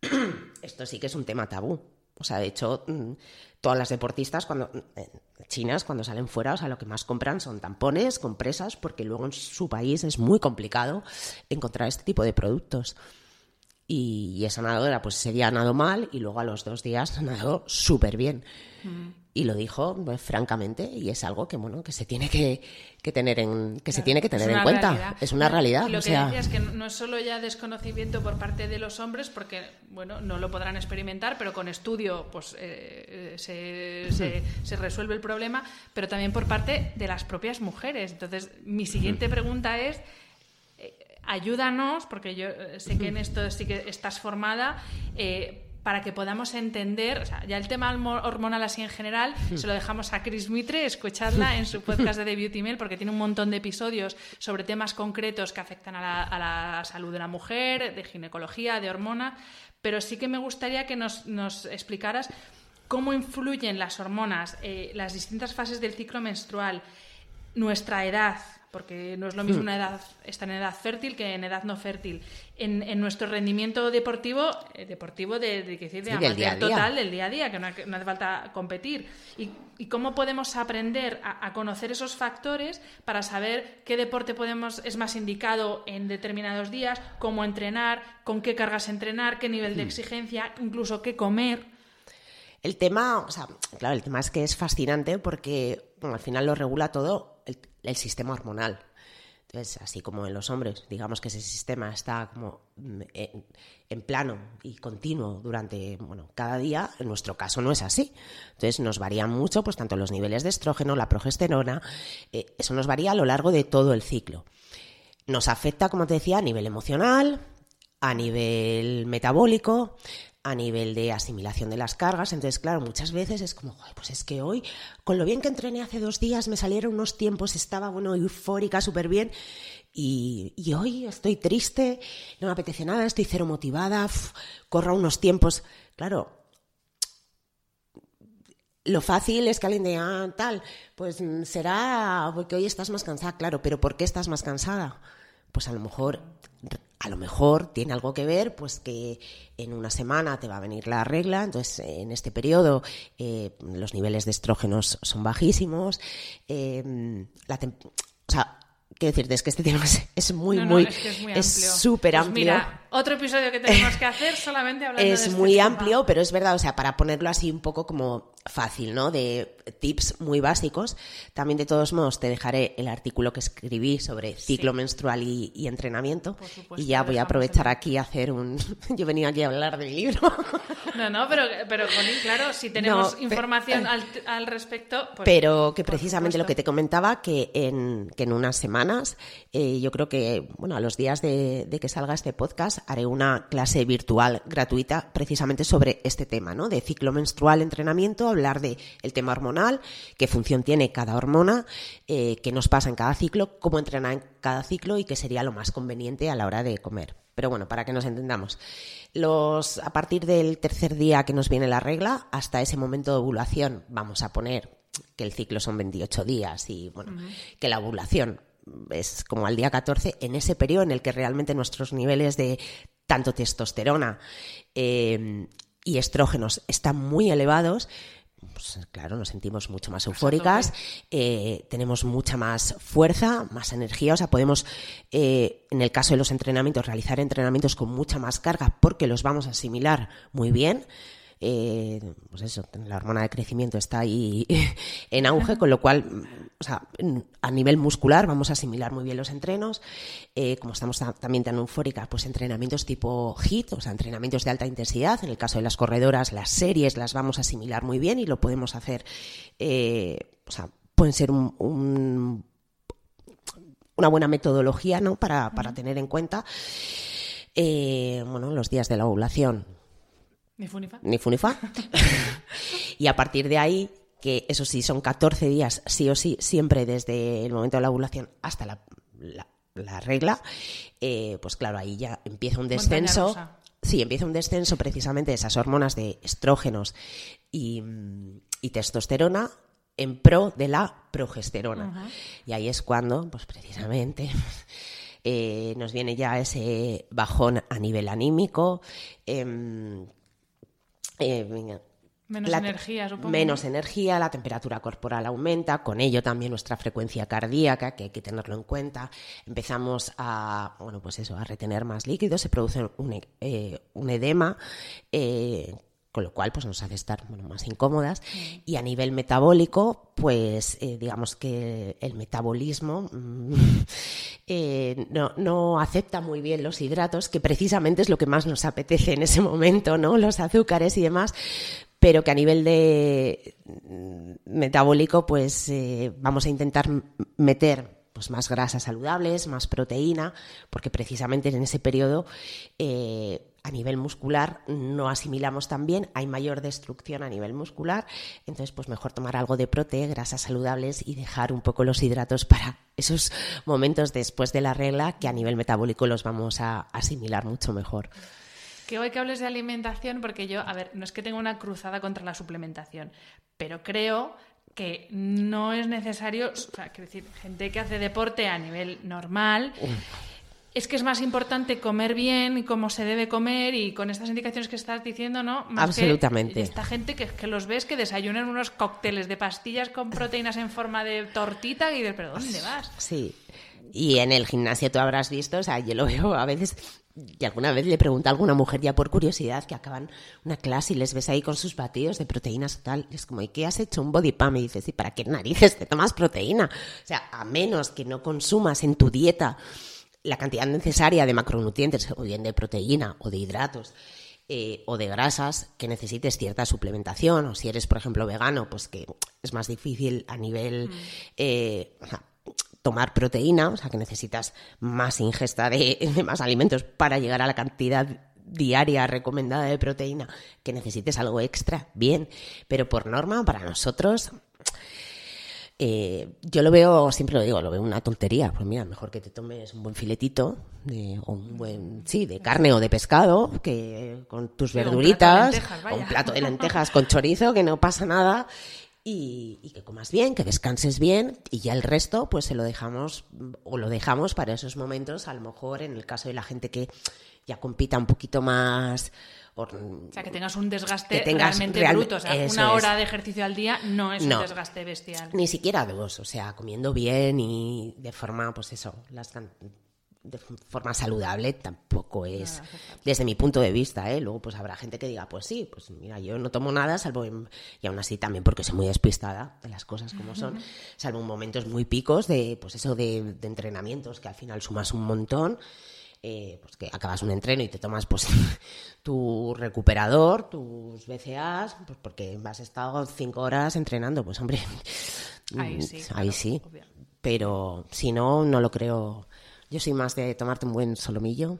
esto sí que es un tema tabú. O sea, de hecho, mm, todas las deportistas cuando eh, chinas cuando salen fuera, o sea, lo que más compran son tampones, compresas, porque luego en su país es muy complicado encontrar este tipo de productos. Y, esa nadadora, pues ese día nadó mal y luego a los dos días nadó súper bien. Mm y lo dijo pues, francamente y es algo que bueno que se tiene que, tener en que se tiene que tener en cuenta. es una realidad
y lo que decía es que no es solo ya desconocimiento por parte de los hombres porque bueno no lo podrán experimentar pero con estudio pues eh, se, se, resuelve el problema pero también por parte de las propias mujeres. Entonces mi siguiente pregunta es eh, ayúdanos porque yo eh, sé que en esto sí que estás formada para que podamos entender, o sea, ya el tema hormonal así en general, se lo dejamos a Chris Mitre, escuchadla en su podcast de The Beauty Mail, porque tiene un montón de episodios sobre temas concretos que afectan a la, salud de la mujer, de ginecología, de hormonas, pero sí que me gustaría que nos, explicaras cómo influyen las hormonas, eh, las distintas fases del ciclo menstrual, nuestra edad, porque no es lo mismo hmm. una edad, estar en edad fértil que en edad no fértil. En, nuestro rendimiento deportivo, eh, deportivo de, de, decir, de total del día a día, que no, hace falta competir. Y, cómo podemos aprender a, conocer esos factores para saber qué deporte podemos es más indicado en determinados días, cómo entrenar, con qué cargas entrenar, qué nivel de hmm. exigencia, incluso qué comer.
El tema, o sea, claro, el tema es que es fascinante porque al final lo regula todo el, sistema hormonal. Entonces, así como en los hombres, digamos que ese sistema está como mm, en, plano y continuo durante, bueno, cada día, en nuestro caso no es así. Entonces, nos varían mucho, pues tanto los niveles de estrógeno, la progesterona, eh, eso nos varía a lo largo de todo el ciclo. Nos afecta, como te decía, a nivel emocional, a nivel metabólico, a nivel de asimilación de las cargas. Entonces, claro, muchas veces es como, pues es que hoy, con lo bien que entrené hace dos días, me salieron unos tiempos, estaba, bueno, eufórica, súper bien. Y, hoy estoy triste, no me apetece nada, estoy cero motivada, corro unos tiempos. Claro, lo fácil es que alguien diga, ah, tal, pues será porque hoy estás más cansada, claro, pero ¿por qué estás más cansada? Pues a lo mejor a lo mejor tiene algo que ver, pues que en una semana te va a venir la regla, entonces en este periodo eh, los niveles de estrógenos son bajísimos, em, o sea, quiero decirte, es que este tema es, muy,
No, no,
muy,
es que es amplio. Pues mira, otro episodio que tenemos que hacer solamente hablando de
es
este
muy
tema.
amplio, pero es verdad, o sea, para ponerlo así un poco como fácil, ¿no? De tips muy básicos. También, de todos modos, te dejaré el artículo que escribí sobre ciclo menstrual y, y entrenamiento.
Por supuesto,
y ya voy a aprovechar aquí a hacer un... Yo venía aquí a hablar de mi libro.
No, no, pero, pero Connie, claro, si tenemos
No,
información al, al respecto, pues,
Pero que precisamente lo que te comentaba, que en, que en unas semanas, eh, yo creo que, bueno, a los días de, de que salga este podcast, haré una clase virtual gratuita precisamente sobre este tema, ¿no? De ciclo menstrual, entrenamiento, hablar de el tema hormonal, qué función tiene cada hormona, eh, qué nos pasa en cada ciclo, cómo entrenar en cada ciclo y qué sería lo más conveniente a la hora de comer. Pero bueno, para que nos entendamos, los, a partir del tercer día que nos viene la regla, hasta ese momento de ovulación, vamos a poner que el ciclo son 28 días y bueno, que la ovulación es como al día 14, en ese periodo en el que realmente nuestros niveles de tanto testosterona eh, y estrógenos están muy elevados, pues, claro, nos sentimos mucho más eufóricas, eh, tenemos mucha más fuerza, más energía, o sea, podemos, eh, en el caso de los entrenamientos, realizar entrenamientos con mucha más carga porque los vamos a asimilar muy bien. Eh, pues eso, la hormona de crecimiento está ahí en auge, con lo cual, o sea, a nivel muscular vamos a asimilar muy bien los entrenos. Eh, como estamos ta- también tan eufóricas, pues entrenamientos tipo HIIT, o sea, entrenamientos de alta intensidad. En el caso de las corredoras, las series las vamos a asimilar muy bien y lo podemos hacer, eh, o sea, pueden ser un- un una buena metodología ¿no? para, para tener en cuenta bueno, los días de la ovulación
Ni fu ni fa.
ni fu ni fa. y a partir de ahí, que eso sí, son 14 días, sí o sí, siempre desde el momento de la ovulación hasta la, la- la regla, eh, pues claro, ahí ya empieza un descenso. Sí, empieza un descenso precisamente de esas hormonas de estrógenos y, y testosterona en pro de la progesterona. Y ahí es cuando, pues precisamente, eh, nos viene ya ese bajón a nivel anímico. em, eh, venga,
Menos
la-
energía, supongo.
Menos energía, la temperatura corporal aumenta, con ello también nuestra frecuencia cardíaca, que hay que tenerlo en cuenta. Empezamos a, bueno, pues eso, a retener más líquidos, se produce un, eh, un edema, eh, con lo cual pues nos hace estar más incómodas. Y a nivel metabólico, pues eh, digamos que el metabolismo mm, eh, no, no acepta muy bien los hidratos, que precisamente es lo que más nos apetece en ese momento, ¿no? Los azúcares y demás pero que a nivel de mm, metabólico, pues eh, vamos a intentar meter pues más grasas saludables, más proteína, porque precisamente en ese periodo a nivel muscular no asimilamos tan bien, hay mayor destrucción a nivel muscular, entonces pues mejor tomar algo de prote, grasas saludables y dejar un poco los hidratos para esos momentos después de la regla que a nivel metabólico los vamos a asimilar mucho mejor.
Que hoy que hables de alimentación, porque yo, a ver, no es que tenga una cruzada contra la suplementación, pero creo que no es necesario, o sea, quiero decir, gente que hace deporte a nivel normal, es que es más importante comer bien y cómo se debe comer y con estas indicaciones que estás diciendo, ¿no? Más que
Absolutamente.
esta gente que, que los ves que desayunan unos cócteles de pastillas con proteínas en forma de tortita y dices, pero ¿dónde vas?
Sí. Y en el gimnasio tú habrás visto, o sea, yo lo veo a veces, y alguna vez le pregunto a alguna mujer ya por curiosidad que acaban una clase y les ves ahí con sus batidos de proteínas tal. Y es como, ¿y qué has hecho? Un body pump. Y dices, ¿y para qué narices te tomas proteína? O sea, a menos que no consumas en tu dieta la cantidad necesaria de macronutrientes, o bien de proteína o de hidratos, eh, o de grasas que necesites cierta suplementación, o si eres, por ejemplo, vegano, pues que es más difícil a nivel eh, o sea, tomar proteína, o sea que necesitas más ingesta de, de más alimentos para llegar a la cantidad diaria recomendada de proteína, que necesites algo extra, bien, pero por norma, para nosotros, eh, yo lo veo, siempre lo digo, lo veo una tontería. Pues mira, mejor que te tomes un buen filetito de, o un buen, sí, de carne o de pescado, que con tus
o un
verduritas,
plato de lentejas,
o
vaya.
un plato de lentejas con chorizo, que no pasa nada. Y, y que comas bien, que descanses bien y ya el resto pues se lo dejamos o lo dejamos para esos momentos, a lo mejor en el caso de la gente que ya compita un poquito más
o sea, que tengas un desgaste realmente bruto. O sea, una hora de ejercicio al día no es un desgaste bestial.
Ni siquiera dos. O sea, comiendo bien y de forma, pues eso, las de forma saludable tampoco es desde mi punto de vista ¿eh? luego pues habrá gente que diga pues sí pues mira yo no tomo nada salvo y aún así también porque soy muy despistada de las cosas como son salvo en momentos muy picos de pues eso de, de entrenamientos que al final sumas un montón eh, pues que acabas un entreno y te tomas pues tu recuperador, tus BCAs, pues porque has estado cinco horas entrenando, pues hombre,
ahí sí,
ahí sí. Pero si no, no lo creo yo soy más de tomarte un buen solomillo.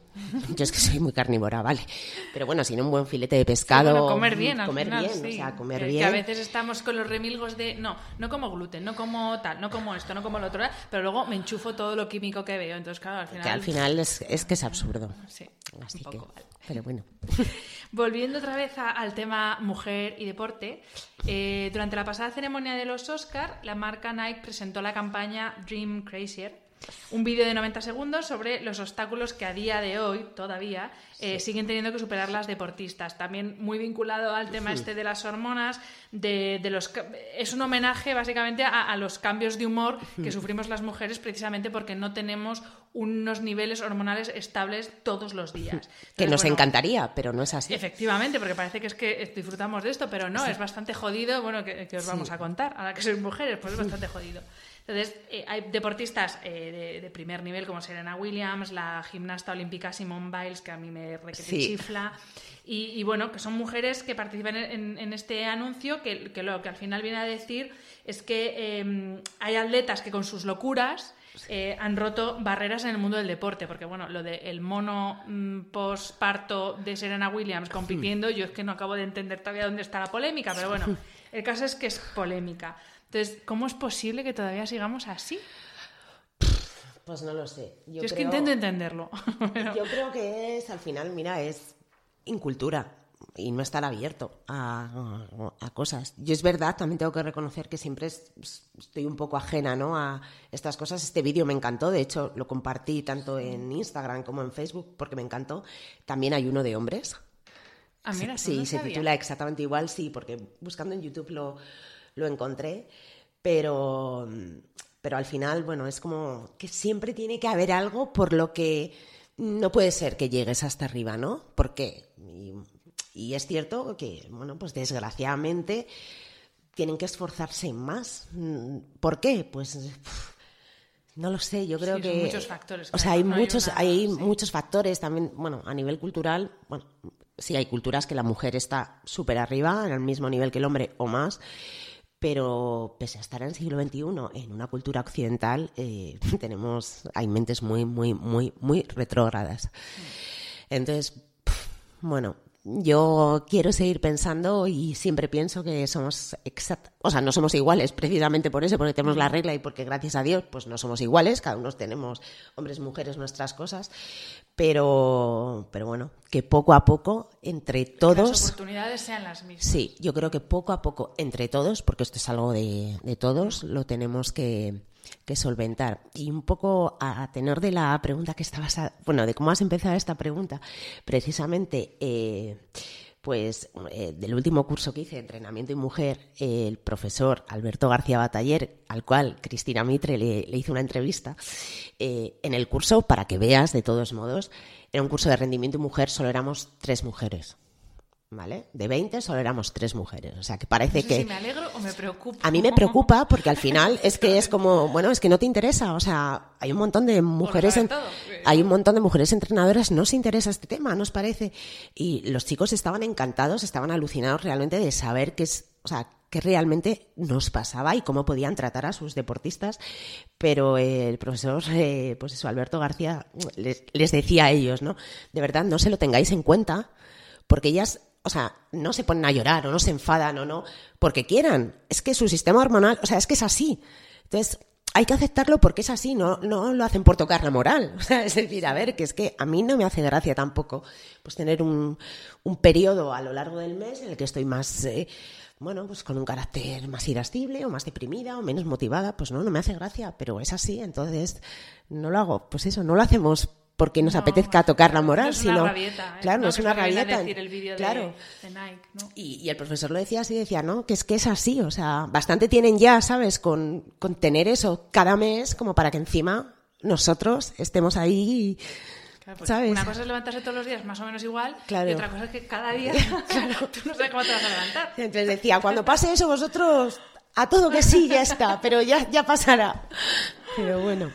Yo es que soy muy carnívora, vale. Pero bueno, sin un buen filete de pescado.
comer bien, al
comer
bien,
o sea, comer
que,
bien.
Que a veces estamos con los remilgos de no, no como gluten, no como tal, no como esto, no como lo otro, pero luego me enchufo todo lo químico que veo. Entonces, claro, al final.
Que al final es, es que es absurdo.
Sí.
Así que. Pero bueno.
Volviendo otra vez al tema mujer y deporte, eh, durante la pasada ceremonia de los Oscar, la marca Nike presentó la campaña Dream Crazier un vídeo de 90 segundos sobre los obstáculos que a día de hoy todavía eh, siguen teniendo que superar las deportistas. También muy vinculado al tema este de las hormonas, de, los es un homenaje básicamente a, los cambios de humor que sufrimos las mujeres precisamente porque no tenemos unos niveles hormonales estables todos los días.
que nos encantaría, pero no es así.
Efectivamente, porque parece que es que disfrutamos de esto, pero no, es bastante jodido. Bueno, que, os vamos a contar, ahora que sois mujeres, pues es bastante jodido. Entonces, eh, hay deportistas eh, de, primer nivel como Serena Williams, la gimnasta olímpica Simone Biles, que a mí me requiere chifla. Y, bueno, que son mujeres que participan en, este anuncio, que, lo que al final viene a decir es que em, hay atletas que con sus locuras eh, han roto barreras en el mundo del deporte, porque bueno, lo del el mono mm, postparto de Serena Williams compitiendo, yo es que no acabo de entender todavía dónde está la polémica, pero bueno, el caso es que es polémica. Entonces, ¿cómo es posible que todavía sigamos así?
Pues no lo sé.
Yo, es que intento entenderlo.
Yo creo que es, al final, mira, es incultura y no estar abierto a, cosas. Yo es verdad, también tengo que reconocer que siempre estoy un poco ajena ¿no? a estas cosas. Este vídeo me encantó, de hecho lo compartí tanto en Instagram como en Facebook porque me encantó. También hay uno de hombres.
Ah, mira,
sí, se titula exactamente igual, sí, porque buscando en YouTube lo, lo encontré, pero, pero al final, bueno, es como que siempre tiene que haber algo por lo que no puede ser que llegues hasta arriba, ¿no? Porque, y, y es cierto que, bueno, pues desgraciadamente tienen que esforzarse más. ¿Por qué? Pues no lo sé, yo creo que
muchos factores.
O sea, hay muchos hay muchos factores también, bueno, a nivel cultural, bueno, sí hay culturas que la mujer está súper arriba, en el mismo nivel que el hombre o más. Pero pese a estar en el siglo XXI, en una cultura occidental, eh, tenemos, hay mentes muy, muy, muy, muy retrógradas. Entonces, bueno, yo quiero seguir pensando y siempre pienso que somos exact o sea, no somos iguales precisamente por eso, porque tenemos la regla y porque gracias a Dios pues no somos iguales, cada uno tenemos hombres, mujeres, nuestras cosas, pero pero bueno, que poco a poco entre todos
las oportunidades sean las mismas.
Sí, yo creo que poco a poco entre todos, porque esto es algo de, de todos, lo tenemos que que solventar. Y un poco a, tener de la pregunta que estabas, bueno, de cómo has empezado esta pregunta, precisamente, eh, pues eh, del último curso que hice, Entrenamiento y Mujer, el profesor Alberto García Bataller, al cual Cristina Mitre le, hizo una entrevista, eh, en el curso, para que veas, de todos modos, era un curso de rendimiento y mujer, solo éramos tres mujeres. ¿Vale? De 20 solo éramos tres mujeres. O sea, que parece que...
Si me alegro o me preocupa.
A mí me preocupa porque al final es que es como, bueno, es que no te interesa. O sea, hay un montón de mujeres... Hay un montón de mujeres entrenadoras, no se interesa este tema, ¿nos parece? Y los chicos estaban encantados, estaban alucinados realmente de saber qué es... O sea, qué realmente nos pasaba y cómo podían tratar a sus deportistas. Pero el profesor, eh, pues eso, Alberto García, les, les decía a ellos, ¿no? De verdad, no se lo tengáis en cuenta, porque ellas o sea, no se ponen a llorar o no se enfadan o no porque quieran. Es que su sistema hormonal, o sea, es que es así. Entonces, hay que aceptarlo porque es así, no, no lo hacen por tocar la moral. O sea, es decir, a ver, que es que a mí no me hace gracia tampoco pues tener un, un periodo a lo largo del mes en el que estoy más, eh, bueno, pues con un carácter más irascible o más deprimida o menos motivada. Pues no, no me hace gracia, pero es así, entonces no lo hago. Pues eso, no lo hacemos porque nos apetezca tocar la moral,
no es
sino
rabieta, ¿eh?
claro, no, es una rabieta.
decir el vídeo de-
claro.
de, Nike, ¿no?
Y, y el profesor lo decía así, decía, no, que es que es así, o sea, bastante tienen ya, ¿sabes? Con, con tener eso cada mes como para que encima nosotros estemos ahí,
Claro, porque
¿sabes?
Una cosa es levantarse todos los días más o menos igual
Claro.
y otra cosa es que cada día tú no sabes cómo te vas a levantar.
Entonces decía, cuando pase eso vosotros, a todo que sí, ya está, pero ya, ya pasará. Pero bueno.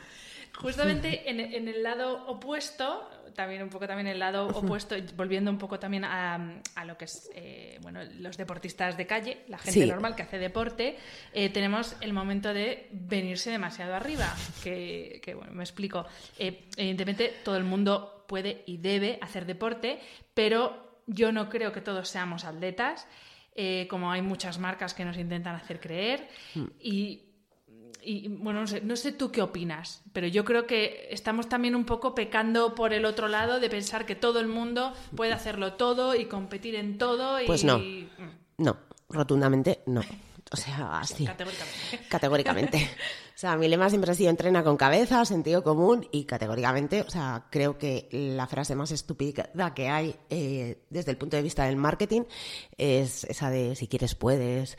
Justamente en, en el lado opuesto, también un poco también el lado opuesto, volviendo un poco también a, a lo que es eh, bueno, los deportistas de calle, la gente
Sí.
normal que hace deporte, eh, tenemos el momento de venirse demasiado arriba. Que, que, bueno, me explico. Eh, evidentemente todo el mundo puede y debe hacer deporte, pero yo no creo que todos seamos atletas. eh, como hay muchas marcas que nos intentan hacer creer y y bueno, no sé, no sé tú qué opinas, pero yo creo que estamos también un poco pecando por el otro lado de pensar que todo el mundo puede hacerlo todo y competir en todo. Y...
Pues no.
Mm,
No, rotundamente no. O sea, así.
Categóricamente.
Categóricamente. O sea, mi lema siempre ha sido entrena con cabeza, sentido común y categóricamente, o sea, creo que la frase más estúpida que hay eh, desde el punto de vista del marketing es esa de si quieres puedes,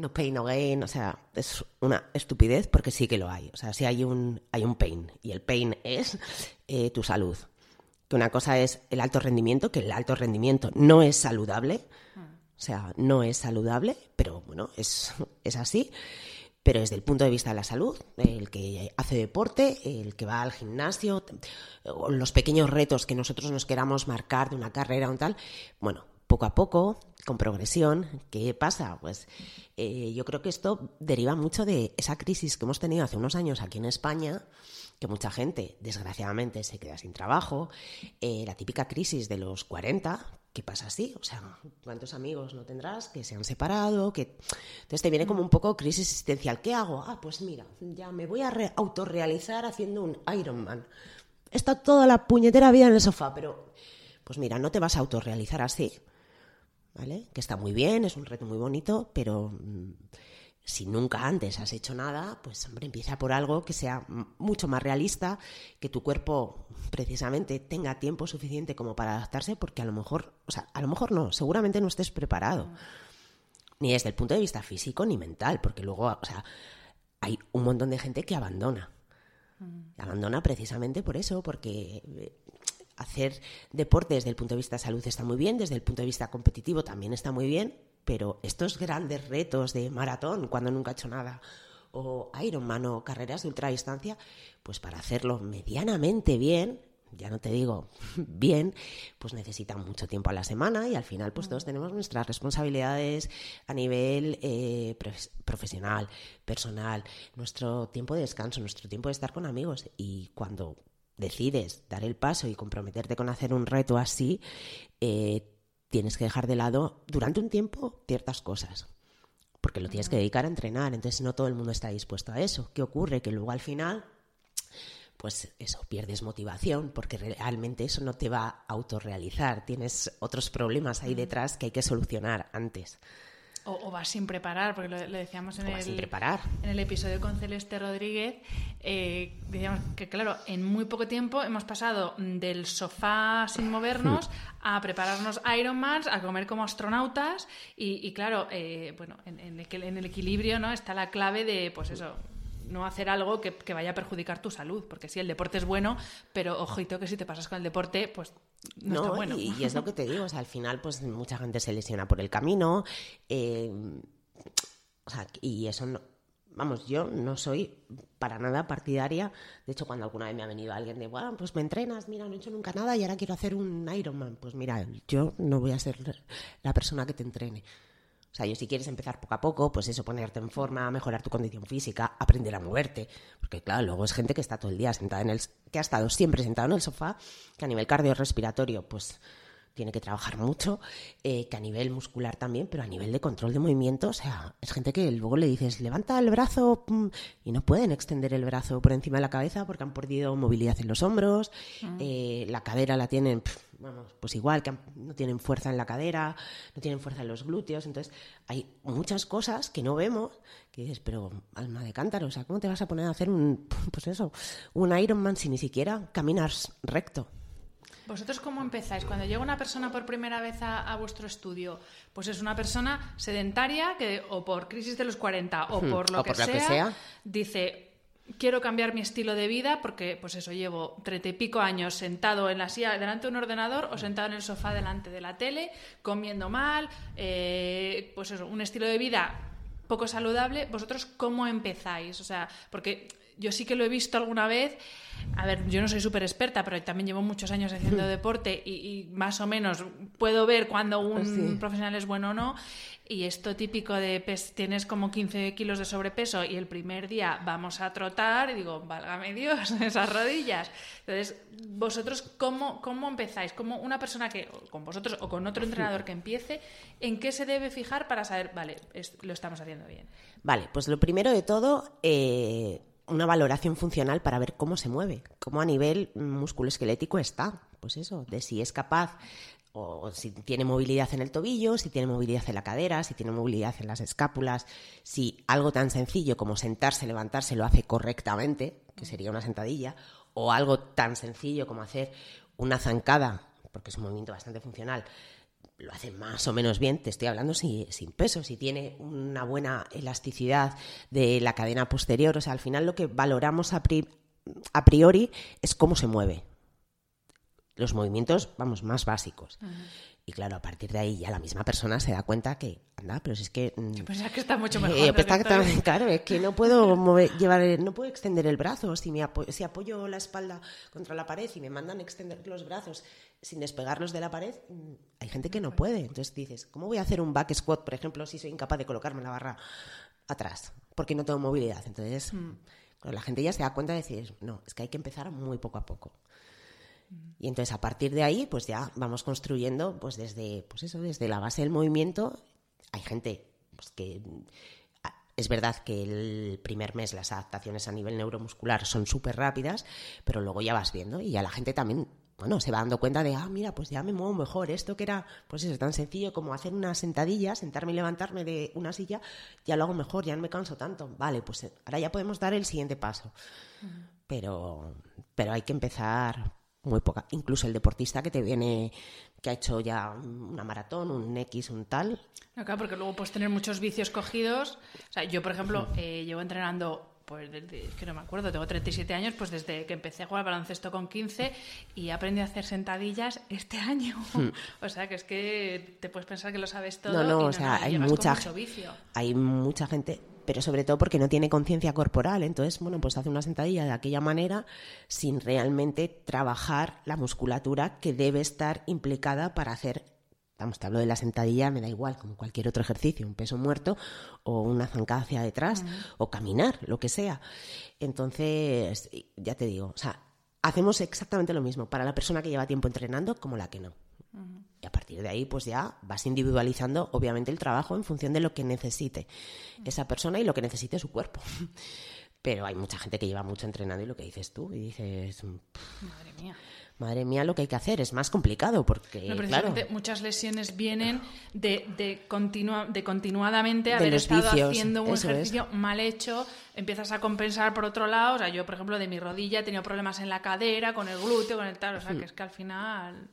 no pain no gain, o sea, es una estupidez porque sí que lo hay. O sea, sí hay un, hay un pain y el pain es eh, tu salud. Que una cosa es el alto rendimiento, que el alto rendimiento no es saludable, o sea, no es saludable, pero bueno, es, es así. Pero desde el punto de vista de la salud, el que hace deporte, el que va al gimnasio, los pequeños retos que nosotros nos queramos marcar de una carrera o tal, bueno, poco a poco, con progresión, ¿qué pasa? Pues eh, yo creo que esto deriva mucho de esa crisis que hemos tenido hace unos años aquí en España, que mucha gente, desgraciadamente, se queda sin trabajo, eh, la típica crisis de los 40, ¿qué pasa así? O sea, ¿cuántos amigos no tendrás que se han separado? Que... Entonces te viene como un poco crisis existencial. ¿Qué hago? Ah, pues mira, ya me voy a re- autorrealizar haciendo un Ironman. Está toda la puñetera vida en el sofá, pero pues mira, no te vas a autorrealizar así, ¿vale? Que está muy bien, es un reto muy bonito, pero mm, si nunca antes has hecho nada, pues hombre, empieza por algo que sea mucho más realista, que tu cuerpo precisamente tenga tiempo suficiente como para adaptarse, porque a lo mejor, o sea, a lo mejor no, seguramente no estés preparado. Ni desde el punto de vista físico ni mental, porque luego, o sea, hay un montón de gente que abandona. Abandona precisamente por eso, porque eh, hacer deporte desde el punto de vista de salud está muy bien, desde el punto de vista competitivo también está muy bien, pero estos grandes retos de maratón, cuando nunca he hecho nada, o Ironman o carreras de ultradistancia, pues para hacerlo medianamente bien, ya no te digo bien, pues necesitan mucho tiempo a la semana y al final pues todos tenemos nuestras responsabilidades a nivel eh, prof- profesional, personal, nuestro tiempo de descanso, nuestro tiempo de estar con amigos. Y cuando decides dar el paso y comprometerte con hacer un reto así, eh, tienes que dejar de lado durante un tiempo ciertas cosas. Porque lo tienes que dedicar a entrenar, entonces no todo el mundo está dispuesto a eso. ¿Qué ocurre? Que luego al final pues eso, pierdes motivación porque realmente eso no te va a autorrealizar. Tienes otros problemas ahí detrás que hay que solucionar antes.
O, o vas sin preparar, porque lo, lo decíamos en el,
sin preparar.
en el episodio con Celeste Rodríguez. eh, decíamos que, claro, en muy poco tiempo hemos pasado del sofá sin movernos a prepararnos Ironmans, a comer como astronautas. Y, y claro, eh, bueno, en, en el, en el equilibrio ¿no? está la clave de, pues eso no hacer algo que, que, vaya a perjudicar tu salud, porque sí, el deporte es bueno, pero ojito que si te pasas con el deporte, pues no,
no
está bueno.
Y, y, es lo que te digo, o sea, al final pues mucha gente se lesiona por el camino, eh, o sea, y eso no, vamos, yo no soy para nada partidaria, de hecho cuando alguna vez me ha venido alguien de, bueno, pues me entrenas, mira, no he hecho nunca nada y ahora quiero hacer un Ironman, pues mira, yo no voy a ser la persona que te entrene. O sea, yo si quieres empezar poco a poco, pues eso, ponerte en forma, mejorar tu condición física, aprender a moverte. Porque claro, luego es gente que está todo el día sentada en el... que ha estado siempre sentado en el sofá, que a nivel cardiorrespiratorio, pues tiene que trabajar mucho, eh, que a nivel muscular también, pero a nivel de control de movimiento, o sea, es gente que luego le dices, levanta el brazo y no pueden extender el brazo por encima de la cabeza porque han perdido movilidad en los hombros, mm. eh, la cadera la tienen, vamos, pues igual, que no tienen fuerza en la cadera, no tienen fuerza en los glúteos, entonces hay muchas cosas que no vemos que dices, pero alma de cántaro, o sea, ¿cómo te vas a poner a hacer un, pues eso, un Ironman si ni siquiera caminas recto?
¿Vosotros cómo empezáis? Cuando llega una persona por primera vez a, vuestro estudio, pues es una persona sedentaria que o por crisis de los 40 o hmm, por lo, que, sea, dice, quiero cambiar mi estilo de vida porque, pues eso, llevo treinta y pico años sentado en la silla delante de un ordenador o sentado en el sofá delante de la tele, comiendo mal, eh, pues eso, un estilo de vida poco saludable. ¿Vosotros cómo empezáis? O sea, porque yo sí que lo he visto alguna vez. A ver, yo no soy súper experta, pero también llevo muchos años haciendo deporte y, más o menos puedo ver cuando un profesional es bueno o no. Y esto típico de tienes como 15 kilos de sobrepeso y el primer día vamos a trotar y digo, válgame Dios, esas rodillas. Entonces, vosotros, ¿cómo, cómo empezáis? ¿Cómo una persona que, con vosotros o con otro entrenador que empiece, en qué se debe fijar para saber, vale, lo estamos haciendo bien?
Vale, pues lo primero de todo, eh, una valoración funcional para ver cómo se mueve, cómo a nivel musculoesquelético está. Pues eso, de si es capaz o si tiene movilidad en el tobillo, si tiene movilidad en la cadera, si tiene movilidad en las escápulas, si algo tan sencillo como sentarse, levantarse lo hace correctamente, que sería una sentadilla, o algo tan sencillo como hacer una zancada, porque es un movimiento bastante funcional, lo hace más o menos bien, te estoy hablando sin, peso, si tiene una buena elasticidad de la cadena posterior, o sea, al final lo que valoramos a, priori es cómo se mueve. Los movimientos, vamos, más básicos. Y claro, a partir de ahí ya la misma persona se da cuenta que, anda, pero si es que...
Mm, pues que está mucho mejor. Eh,
claro, es que no puedo mover, llevar, no puedo extender el brazo. Si, me si apoyo la espalda contra la pared y me mandan extender los brazos sin despegarlos de la pared, mm, hay gente que no puede. Entonces dices, ¿cómo voy a hacer un back squat, por ejemplo, si soy incapaz de colocarme la barra atrás? Porque no tengo movilidad. Entonces, mm. la gente ya se da cuenta de decir, no, es que hay que empezar muy poco a poco. Y entonces a partir de ahí, pues ya vamos construyendo, pues desde, pues eso, desde la base del movimiento. Hay gente pues, que es verdad que el primer mes las adaptaciones a nivel neuromuscular son súper rápidas, pero luego ya vas viendo y ya la gente también bueno, se va dando cuenta de, ah, mira, pues ya me muevo mejor. Esto que era, pues es tan sencillo como hacer una sentadilla, sentarme y levantarme de una silla, ya lo hago mejor, ya no me canso tanto. Vale, pues ahora ya podemos dar el siguiente paso. Pero, pero hay que empezar muy poca. Incluso el deportista que te viene, que ha hecho ya una maratón, un X, un tal.
Acá, porque luego puedes tener muchos vicios cogidos. O sea, yo, por ejemplo, eh, llevo entrenando pues desde, que no me acuerdo, tengo 37 años, pues desde que empecé a jugar baloncesto con 15 y aprendí a hacer sentadillas este año. Hmm. o sea, que es que te puedes pensar que lo sabes todo.
No, no, o sea, hay mucha, hay mucha gente, pero sobre todo porque no tiene conciencia corporal. Entonces, bueno, pues hace una sentadilla de aquella manera sin realmente trabajar la musculatura que debe estar implicada para hacer Vamos, te hablo de la sentadilla, me da igual, como cualquier otro ejercicio, un peso muerto o una zancada hacia detrás o caminar, lo que sea. Entonces, ya te digo, o sea, hacemos exactamente lo mismo para la persona que lleva tiempo entrenando como la que no. Y a partir de ahí, pues ya vas individualizando, obviamente, el trabajo en función de lo que necesite esa persona y lo que necesite su cuerpo. Pero hay mucha gente que lleva mucho entrenando y lo que dices tú, y dices...
Madre mía
madre mía, lo que hay que hacer es más complicado porque, claro,
muchas lesiones vienen de, de, de continuadamente haber estado haciendo un ejercicio mal hecho, empiezas a compensar por otro lado, o sea, yo, por ejemplo, de mi rodilla he tenido problemas en la cadera, con el glúteo, con el tal, o sea, que es que al final...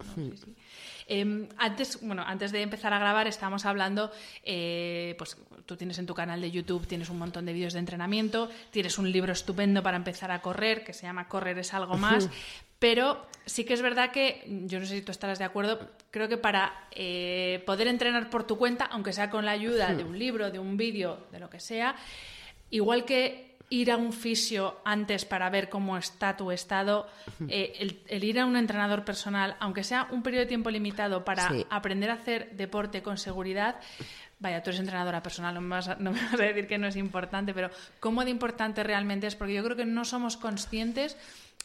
Em, antes, bueno, antes de empezar a grabar estábamos hablando, eh, pues tú tienes en tu canal de YouTube, tienes un montón de vídeos de entrenamiento, tienes un libro estupendo para empezar a correr, que se llama Correr es algo más, pero sí que es verdad que, yo no sé si tú estarás de acuerdo, creo que para eh, poder entrenar por tu cuenta, aunque sea con la ayuda de un libro, de un vídeo, de lo que sea, igual que ir a un fisio antes para ver cómo está tu estado, eh, el, ir a un entrenador personal, aunque sea un periodo de tiempo limitado para aprender a hacer deporte con seguridad, vaya, tú eres entrenadora personal, no me, vas a, no me vas a decir que no es importante, pero cómo de importante realmente es, porque yo creo que no somos conscientes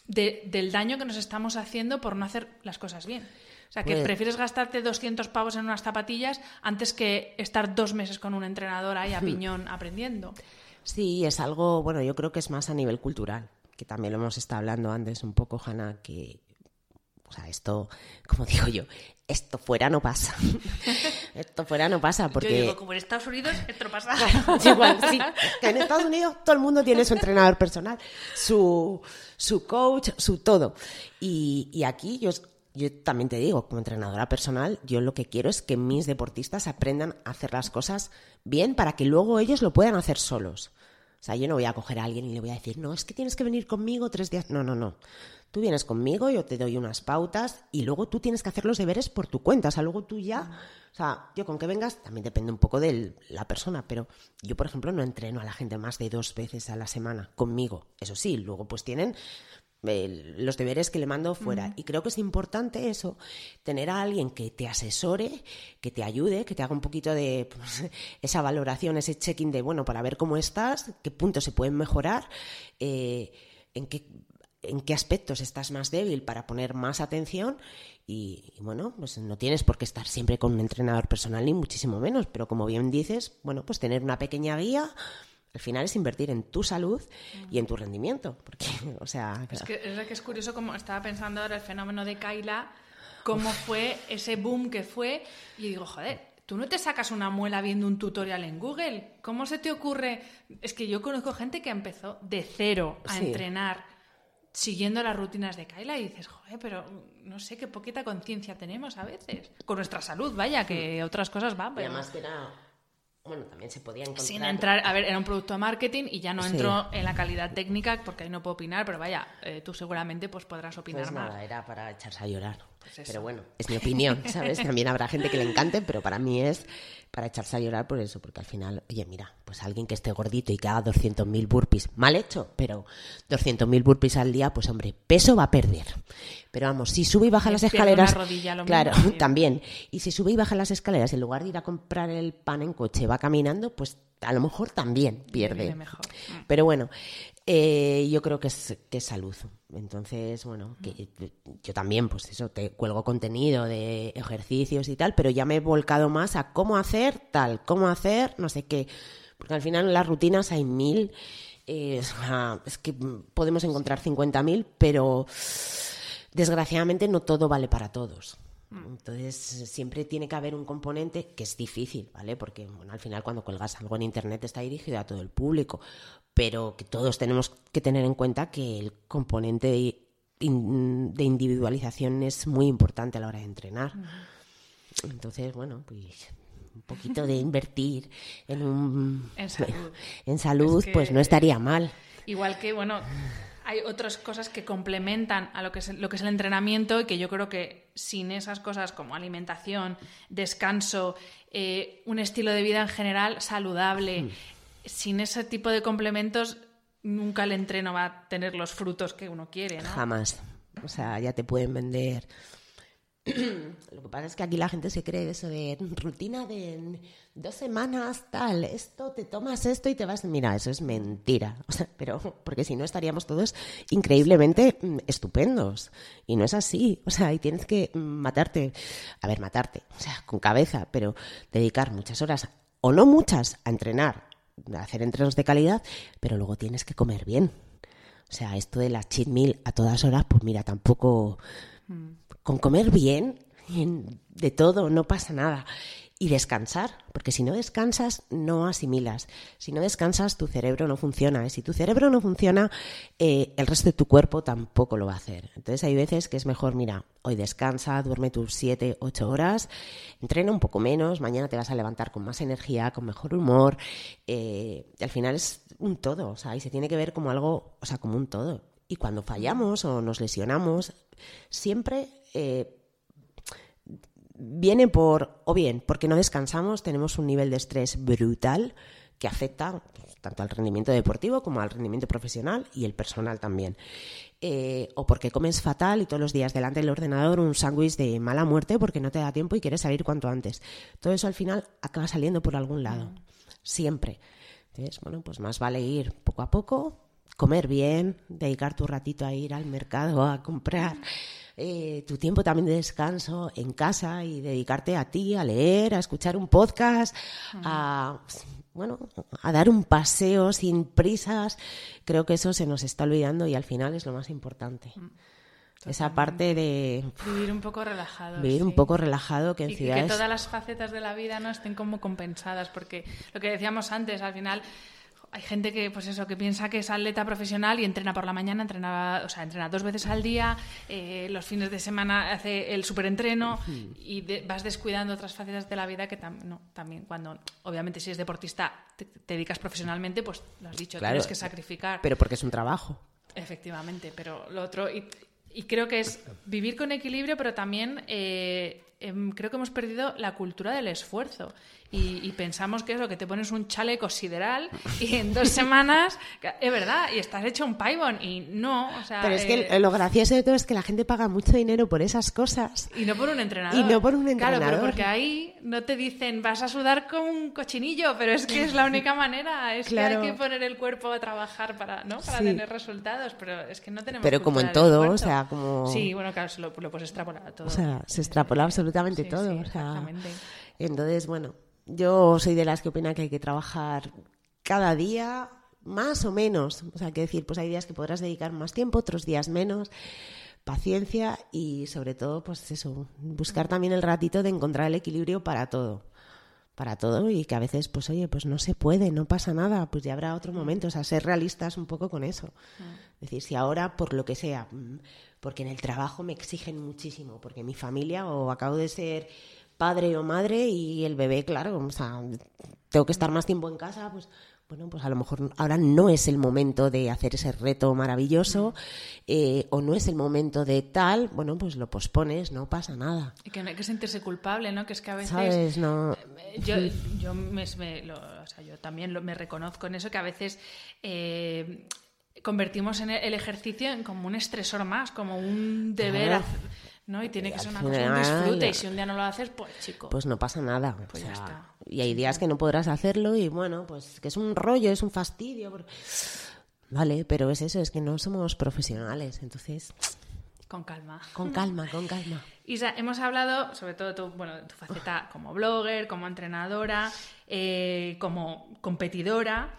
del daño que nos estamos haciendo por no hacer las cosas bien. O sea, que
Pues-
prefieres gastarte 200 pavos en unas zapatillas antes que estar dos meses con un entrenador ahí a piñón aprendiendo.
Sí, es algo, bueno, yo creo que es más a nivel cultural, que también lo hemos estado hablando antes un poco, Hanna, que, o sea, esto, como digo yo, esto fuera no pasa. esto fuera no pasa, porque...
Yo digo, como en Estados Unidos, esto no pasa.
Igual, sí. Que en Estados Unidos todo el mundo tiene su entrenador personal, su, su coach, su todo. Y, y aquí yo, yo también te digo, como entrenadora personal, yo lo que quiero es que mis deportistas aprendan a hacer las cosas bien para que luego ellos lo puedan hacer solos. O sea, yo no voy a coger a alguien y le voy a decir, no, es que tienes que venir conmigo tres días. No, no, no. Tú vienes conmigo, yo te doy unas pautas y luego tú tienes que hacer los deberes por tu cuenta. O sea, luego tú ya. O sea, yo con que vengas también depende un poco de la persona, pero yo, por ejemplo, no entreno a la gente más de dos veces a la semana conmigo. Eso sí, luego pues tienen los deberes que le mando fuera. Y creo que es importante eso, tener a alguien que te asesore, que te ayude, que te haga un poquito de pues, esa valoración, ese check-in de, bueno, para ver cómo estás, qué puntos se pueden mejorar, eh, en qué en qué aspectos estás más débil para poner más atención. Y, y, bueno, pues no tienes por qué estar siempre con un entrenador personal ni muchísimo menos, pero como bien dices, bueno, pues tener una pequeña guía al final es invertir en tu salud y en tu rendimiento, porque, o sea...
Es que es, que es curioso como estaba pensando ahora el fenómeno de Kaila, cómo fue ese boom que fue, y digo, joder, tú no te sacas una muela viendo un tutorial en Google. ¿Cómo se te ocurre? Es que yo conozco gente que empezó de cero a
Sí.
entrenar siguiendo las rutinas de Kaila y dices, joder, pero no sé qué poquita conciencia tenemos a veces. Con nuestra salud, vaya, que otras cosas van,
Y
pero...
además que era... Bueno, también se podía encontrar...
Sin entrar, a ver, era un producto de marketing y ya no
Sí.
entro en la calidad técnica porque ahí no puedo opinar, pero vaya, eh, tú seguramente pues podrás opinar
Pues
más.
nada, era para echarse a llorar.
Eso.
pero bueno, es mi opinión, ¿sabes? También habrá gente que le encante, pero para mí es para echarse a llorar por eso, porque al final, oye, mira, pues alguien que esté gordito y que haga 200.000 burpees, mal hecho, pero 200.000 burpees al día, pues hombre, peso va a perder. Pero vamos, si sube y baja
Me
las escaleras,
una rodilla, lo
claro,
mismo,
también. Y si sube y baja las escaleras, en lugar de ir a comprar el pan en coche, va caminando, pues a lo mejor también pierde.
Mm.
Pero bueno, eh, yo creo que es, que es salud. Entonces, bueno, que yo también, pues eso, te cuelgo contenido de ejercicios y tal, pero ya me he volcado más a cómo hacer tal, cómo hacer no sé qué. Porque al final en las rutinas hay mil. eh, es que podemos encontrar 50.000, pero desgraciadamente no todo vale para todos. Entonces, siempre tiene que haber un componente que es difícil, ¿vale? Porque bueno, al final cuando cuelgas algo en Internet está dirigido a todo el público, pero que todos tenemos que tener en cuenta que el componente de, in- de individualización es muy importante a la hora de entrenar. Entonces, bueno, pues un poquito de invertir en un
En salud.
en salud,
Es que-
pues no estaría mal.
Igual que, bueno, hay otras cosas que complementan a lo que, es, lo que es el entrenamiento y que yo creo que sin esas cosas como alimentación, descanso, eh, un estilo de vida en general saludable, sin ese tipo de complementos nunca el entreno va a tener los frutos que uno quiere, ¿no?
Jamás. O sea, ya te pueden vender. Lo que pasa es que aquí la gente se cree eso de rutina de dos semanas, tal, esto, te tomas esto y te vas. Mira, eso es mentira. O sea, pero, porque si no estaríamos todos increíblemente mm, estupendos. Y no es así. O sea, y tienes que mm, matarte. A ver, matarte. O sea, con cabeza, pero dedicar muchas horas, o no muchas, a entrenar, a hacer entrenos de calidad, pero luego tienes que comer bien. O sea, esto de la cheat meal a todas horas, pues mira, tampoco. Con comer bien, en- de todo, no pasa nada. Y descansar, porque si no descansas, no asimilas. Si no descansas, tu cerebro no funciona. Y si tu cerebro no funciona, eh, el resto de tu cuerpo tampoco lo va a hacer. Entonces hay veces que es mejor, mira, hoy descansa, duerme tus 7, 8 horas, entrena un poco menos, mañana te vas a levantar con más energía, con mejor humor. eh, al final es un todo, o sea, y se tiene que ver como algo, o sea, como un todo. Y cuando fallamos o nos lesionamos, siempre eh, viene por, o bien, porque no descansamos, tenemos un nivel de estrés brutal que afecta pues, tanto al rendimiento deportivo como al rendimiento profesional y el personal también. Eh, o porque comes fatal y todos los días delante del ordenador un sándwich de mala muerte porque no te da tiempo y quieres salir cuanto antes. Todo eso al final acaba saliendo por algún lado, siempre. Entonces, bueno, pues más vale ir poco a poco, comer bien, dedicar tu ratito a ir al mercado a comprar eh, tu tiempo también de descanso en casa y dedicarte a ti, a leer, a escuchar un podcast, a bueno, a dar un paseo sin prisas, creo que eso se nos está olvidando y al final es lo más importante. Mm, Esa parte de
vivir un poco relajado.
Vivir un poco relajado que en
y
ciudades...
que todas las facetas de la vida no estén como compensadas, porque lo que decíamos antes, al final hay gente que, pues eso, que piensa que es atleta profesional y entrena por la mañana, entrena, o sea, entrena dos veces al día, eh, los fines de semana hace el superentreno y vas descuidando otras facetas de la vida que no, también cuando, obviamente, si eres deportista, te, dedicas profesionalmente, pues lo has dicho, tienes que sacrificar.
Pero porque es un trabajo.
Efectivamente, pero lo otro, y, creo que es vivir con equilibrio, pero también eh, em, creo que hemos perdido la cultura del esfuerzo y, pensamos que es lo que te pones un chaleco sideral y en dos semanas, es verdad, y estás hecho un paibón y no, o sea...
Pero es que eh, lo gracioso de todo es que la gente paga mucho dinero por esas cosas.
Y no por un entrenador.
Y no por un entrenador.
Claro, pero porque ahí no te dicen vas a sudar con un cochinillo, pero es que es la única manera, es que hay que poner el cuerpo a trabajar para, ¿no? para tener resultados, pero es que no tenemos...
Pero como en todo, o sea, como...
Sí, bueno, claro, lo, lo puedes extrapolar a todo.
O sea, se extrapola absolutamente todo. o sea, entonces, bueno, yo soy de las que opina que hay que trabajar cada día más o menos. O sea, que decir, pues hay días que podrás dedicar más tiempo, otros días menos. Paciencia y sobre todo, pues eso, buscar también el ratito de encontrar el equilibrio para todo. Para todo y que a veces, pues oye, pues no se puede, no pasa nada, pues ya habrá otro momento. O sea, ser realistas un poco con eso. Es decir, si ahora, por lo que sea, mm, porque en el trabajo me exigen muchísimo, porque mi familia o acabo de ser padre o madre y el bebé, claro, o sea, tengo que estar más tiempo en casa, pues bueno, pues a lo mejor ahora no es el momento de hacer ese reto maravilloso eh, o no es el momento de tal, bueno, pues lo pospones, no pasa nada.
Y que no hay que sentirse culpable, ¿no? Que es que a veces...
¿Sabes? No...
Eh, yo, yo, me, o sea, yo también me reconozco en eso, que a veces... Eh, convertimos en el ejercicio en como un estresor más, como un deber. ¿No? Y tiene que ser una cosa, un disfrute. Y si un día no lo haces, pues chico.
Pues no pasa nada. Pues ya está. Y hay días que no podrás hacerlo y bueno, pues que es un rollo, es un fastidio. Vale, pero es eso, es que no somos profesionales, entonces...
Con calma.
Con calma, con calma.
Isa, hemos hablado sobre todo tu, bueno, tu faceta como blogger, como entrenadora, eh, como competidora.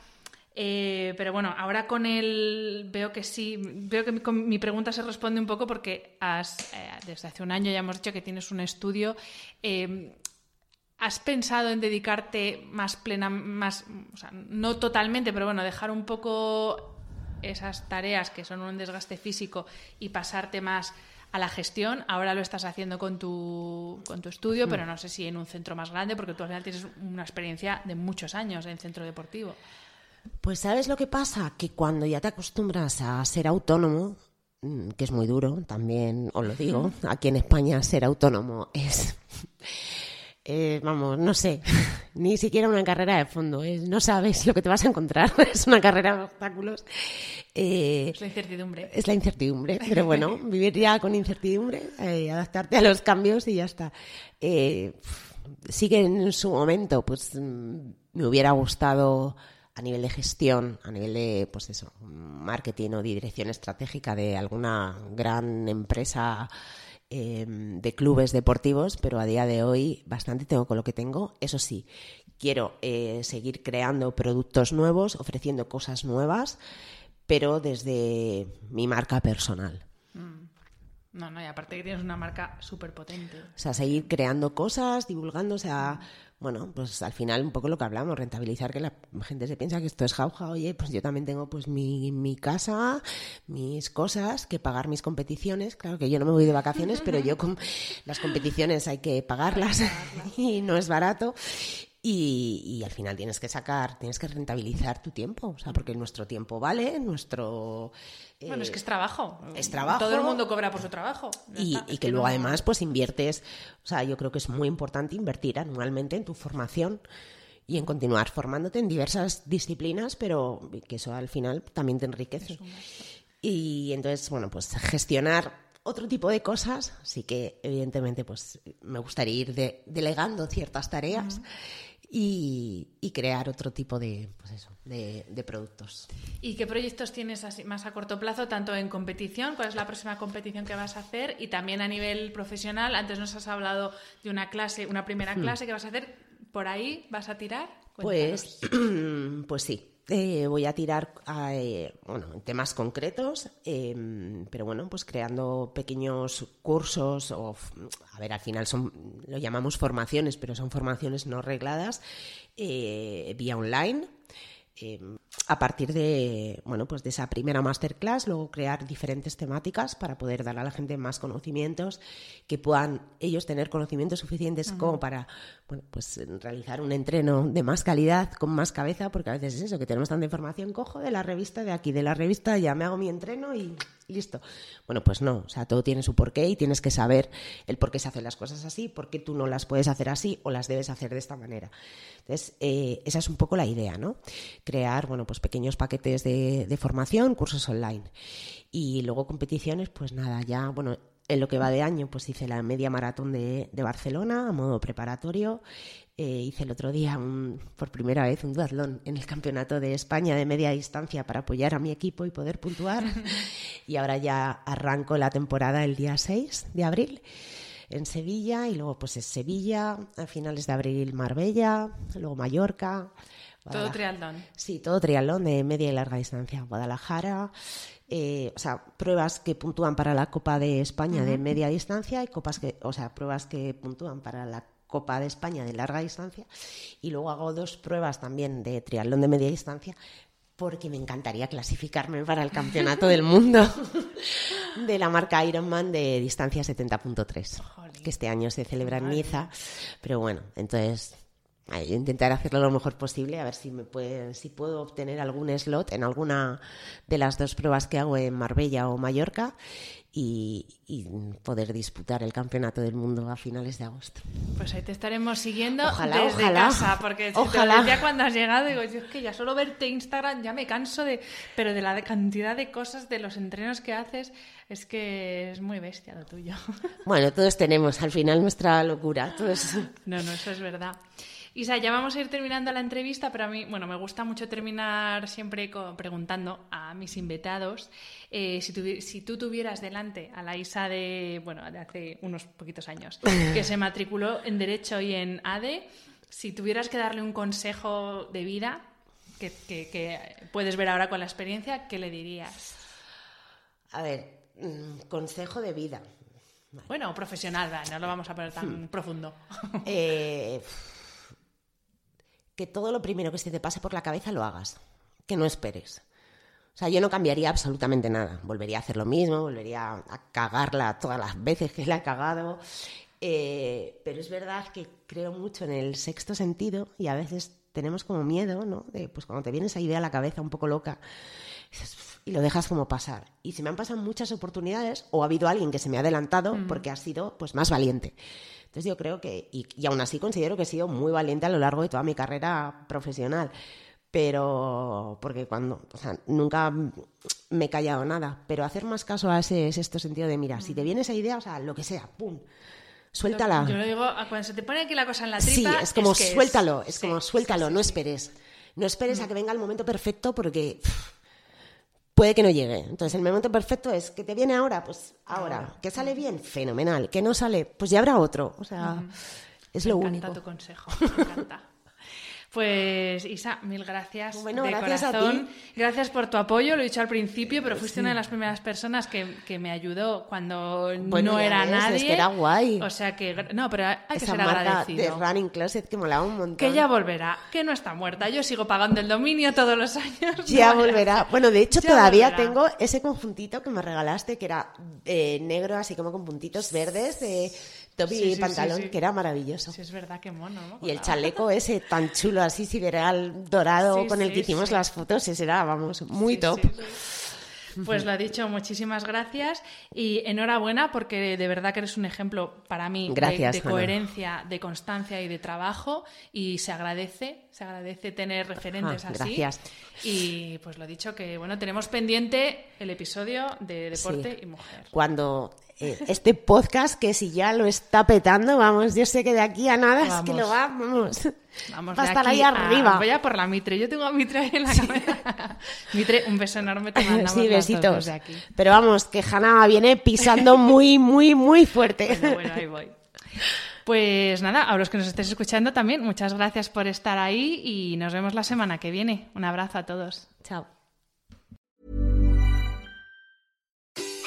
Eh, pero bueno, ahora con el veo que sí, veo que mi, mi pregunta se responde un poco porque has, eh, desde hace un año ya hemos dicho que tienes un estudio. Eh, ¿Has pensado en dedicarte más plena, más, o sea, no totalmente, pero bueno, dejar un poco esas tareas que son un desgaste físico y pasarte más a la gestión. Ahora lo estás haciendo con tu, con tu estudio, pero no sé si en un centro más grande, porque tú al final tienes una experiencia de muchos años en centro deportivo.
Pues sabes lo que pasa, que cuando ya te acostumbras a ser autónomo, mm, que es muy duro, también os lo digo, aquí en España ser autónomo es, eh, vamos, no sé, ni siquiera una carrera de fondo, es, no sabes lo que te vas a encontrar, es una carrera de obstáculos.
Eh, es la incertidumbre.
Es la incertidumbre, pero bueno, vivir ya con incertidumbre, eh, adaptarte a los cambios y ya está. sigue en su momento, pues mm, me hubiera gustado a nivel de gestión, a nivel de, pues eso, marketing o de dirección estratégica de alguna gran empresa em, de clubes deportivos, pero a día de hoy bastante tengo con lo que tengo. Eso sí, quiero eh, seguir creando productos nuevos, ofreciendo cosas nuevas, pero desde mi marca personal. Mm.
No, no, y aparte que tienes una marca súper potente. O
sea, seguir creando cosas, divulgando, o sea, bueno, pues al final un poco lo que hablamos, rentabilizar que la gente se piensa que esto es jauja, oye, pues yo también tengo pues mi, mi casa, mis cosas, que pagar mis competiciones, claro que yo no me voy de vacaciones, pero yo con las competiciones hay que pagarlas y no es barato. Y, al final tienes que sacar, tienes que rentabilizar tu tiempo, o sea, porque nuestro tiempo vale, nuestro...
bueno, es que es trabajo.
Es trabajo.
Todo el mundo cobra por su trabajo.
Y, que, luego además pues inviertes, o sea, yo creo que es muy importante invertir anualmente en tu formación y en continuar formándote en diversas disciplinas, pero que eso al final también te enriquece. Y entonces, bueno, pues gestionar otro tipo de cosas, sí que evidentemente pues me gustaría ir delegando ciertas tareas y, crear otro tipo de, pues eso, de, productos.
¿Y qué proyectos tienes así, más a corto plazo, tanto en competición, cuál es la próxima competición que vas a hacer, y también a nivel profesional? Antes nos has hablado de una clase, una primera hmm. clase que vas a hacer, ¿por ahí vas a tirar?
Pues, pues sí, eh, voy a tirar eh, bueno, en temas concretos, em, pero bueno, pues creando pequeños cursos o, a ver, al final son, lo llamamos formaciones, pero son formaciones no regladas eh, vía online Em, a partir de, bueno, pues de esa primera masterclass, luego crear diferentes temáticas para poder dar a la gente más conocimientos, que puedan ellos tener conocimientos suficientes como para bueno, pues realizar un entreno de más calidad, con más cabeza, porque a veces es eso, que tenemos tanta información, cojo de la revista de aquí, de la revista, ya me hago mi entreno y listo. Bueno, pues no, o sea, todo tiene su porqué y tienes que saber el por qué se hacen las cosas así, por qué tú no las puedes hacer así o las debes hacer de esta manera. Entonces, eh, esa es un poco la idea, ¿no? Crear, bueno, pues pequeños paquetes de, de formación, cursos online. Y luego competiciones, pues nada, ya, bueno, en lo que va de año, pues hice la media maratón de, de Barcelona a modo preparatorio. Eh, hice el otro día por primera vez un duatlón en el Campeonato de España de media distancia para apoyar a mi equipo y poder puntuar. y ahora ya arranco la temporada el día 6 de abril en Sevilla y luego pues es Sevilla, a finales de abril Marbella, luego Mallorca.
Todo triatlón.
Sí, todo triatlón de media y larga distancia. Guadalajara, eh, o sea, pruebas que puntúan para la Copa de España de media distancia y copas que, o sea, pruebas que puntúan para la Copa de España de larga distancia. Y luego hago dos pruebas también de triatlón de media distancia porque me encantaría clasificarme para el campeonato del mundo de la marca Ironman de distancia 70.3, que este año se celebra en Niza, pero bueno, entonces intentar hacerlo lo mejor posible, a ver si me puede, si puedo obtener algún slot en alguna de las dos pruebas que hago en Marbella o Mallorca y, poder disputar el campeonato del mundo a finales de agosto.
Pues ahí te estaremos siguiendo desde casa, porque ojalá. ya cuando has llegado digo, yo es que ya solo verte Instagram ya me canso de, pero de la cantidad de cosas, de los entrenos que haces, es que es muy bestia lo tuyo.
Bueno, todos tenemos al final nuestra locura,
No, no, eso es verdad. Isa, ya vamos a ir terminando la entrevista, pero a mí, bueno, me gusta mucho terminar siempre preguntando a mis invitados eh, si, tú tuvieras delante a la Isa de, bueno, de hace unos poquitos años, que se matriculó en Derecho y en ADE, si tuvieras que darle un consejo de vida que, puedes ver ahora con la experiencia, ¿qué le dirías?
A ver, mm, consejo de vida.
Bueno, profesional, no lo vamos a poner tan hmm. profundo.
Eh, que todo lo primero que se te pase por la cabeza lo hagas, que no esperes. O sea, yo no cambiaría absolutamente nada. Volvería a hacer lo mismo, volvería a cagarla todas las veces que la he cagado. Eh, pero es verdad que creo mucho en el sexto sentido y a veces tenemos como miedo, ¿no? De, pues cuando te viene esa idea a la cabeza un poco loca y lo dejas como pasar. Y se me han pasado muchas oportunidades o ha habido alguien que se me ha adelantado mm. porque ha sido pues más valiente. Entonces yo creo que, y, aún así considero que he sido muy valiente a lo largo de toda mi carrera profesional, pero porque cuando, o sea, nunca me he callado nada, pero hacer más caso a ese sexto sentido de, mira, si te viene esa idea, o sea, lo que sea, ¡pum! Suéltala.
Yo lo digo, cuando se te pone aquí la cosa en la tripa...
Sí, es como suéltalo, es, como suéltalo, no esperes. No esperes a que venga el momento perfecto porque puede que no llegue. Entonces, el momento perfecto es que te viene ahora, pues ahora. Que sale bien, fenomenal. Que no sale, pues ya habrá otro. O sea, es lo único.
Me encanta tu consejo, me encanta. Pues Isa, mil gracias.
Bueno,
de
gracias
corazón. a ti. Gracias por tu apoyo, lo he dicho al principio, pero fuiste una de las primeras personas que, que me ayudó cuando no era nadie. Es
que era guay.
O sea que, no, pero hay que
ser
agradecido.
de Running Closet que molaba un montón.
Que ya volverá, que no está muerta. Yo sigo pagando el dominio todos los años.
Ya volverá. Bueno, de hecho todavía tengo ese conjuntito que me regalaste que era eh, negro, así como con puntitos verdes de top y pantalón, que era maravilloso.
Sí, es verdad, qué mono.
y el chaleco ese tan chulo, así sideral dorado, con el que hicimos las fotos, ese era, vamos, muy top.
Pues lo ha dicho, muchísimas gracias y enhorabuena porque de verdad que eres un ejemplo para mí de, coherencia, de constancia y de trabajo y se agradece, se agradece tener referentes así.
Gracias.
Y pues lo dicho que bueno, tenemos pendiente el episodio de deporte y mujer.
Cuando este podcast que si ya lo está petando, vamos, yo sé que de aquí a nada es que lo va, vamos,
Vamos
va a
de
estar ahí
a-
arriba.
voy a por la Mitre. Yo tengo a Mitre ahí en la cabeza. Mitre, un beso enorme te mandamos
Sí, besitos.
desde aquí.
Pero vamos, que Hanna viene pisando muy, muy, muy fuerte.
Bueno, bueno, ahí voy. Pues nada, a los que nos estéis escuchando también, muchas gracias por estar ahí y nos vemos la semana que viene. Un abrazo a todos.
Chao.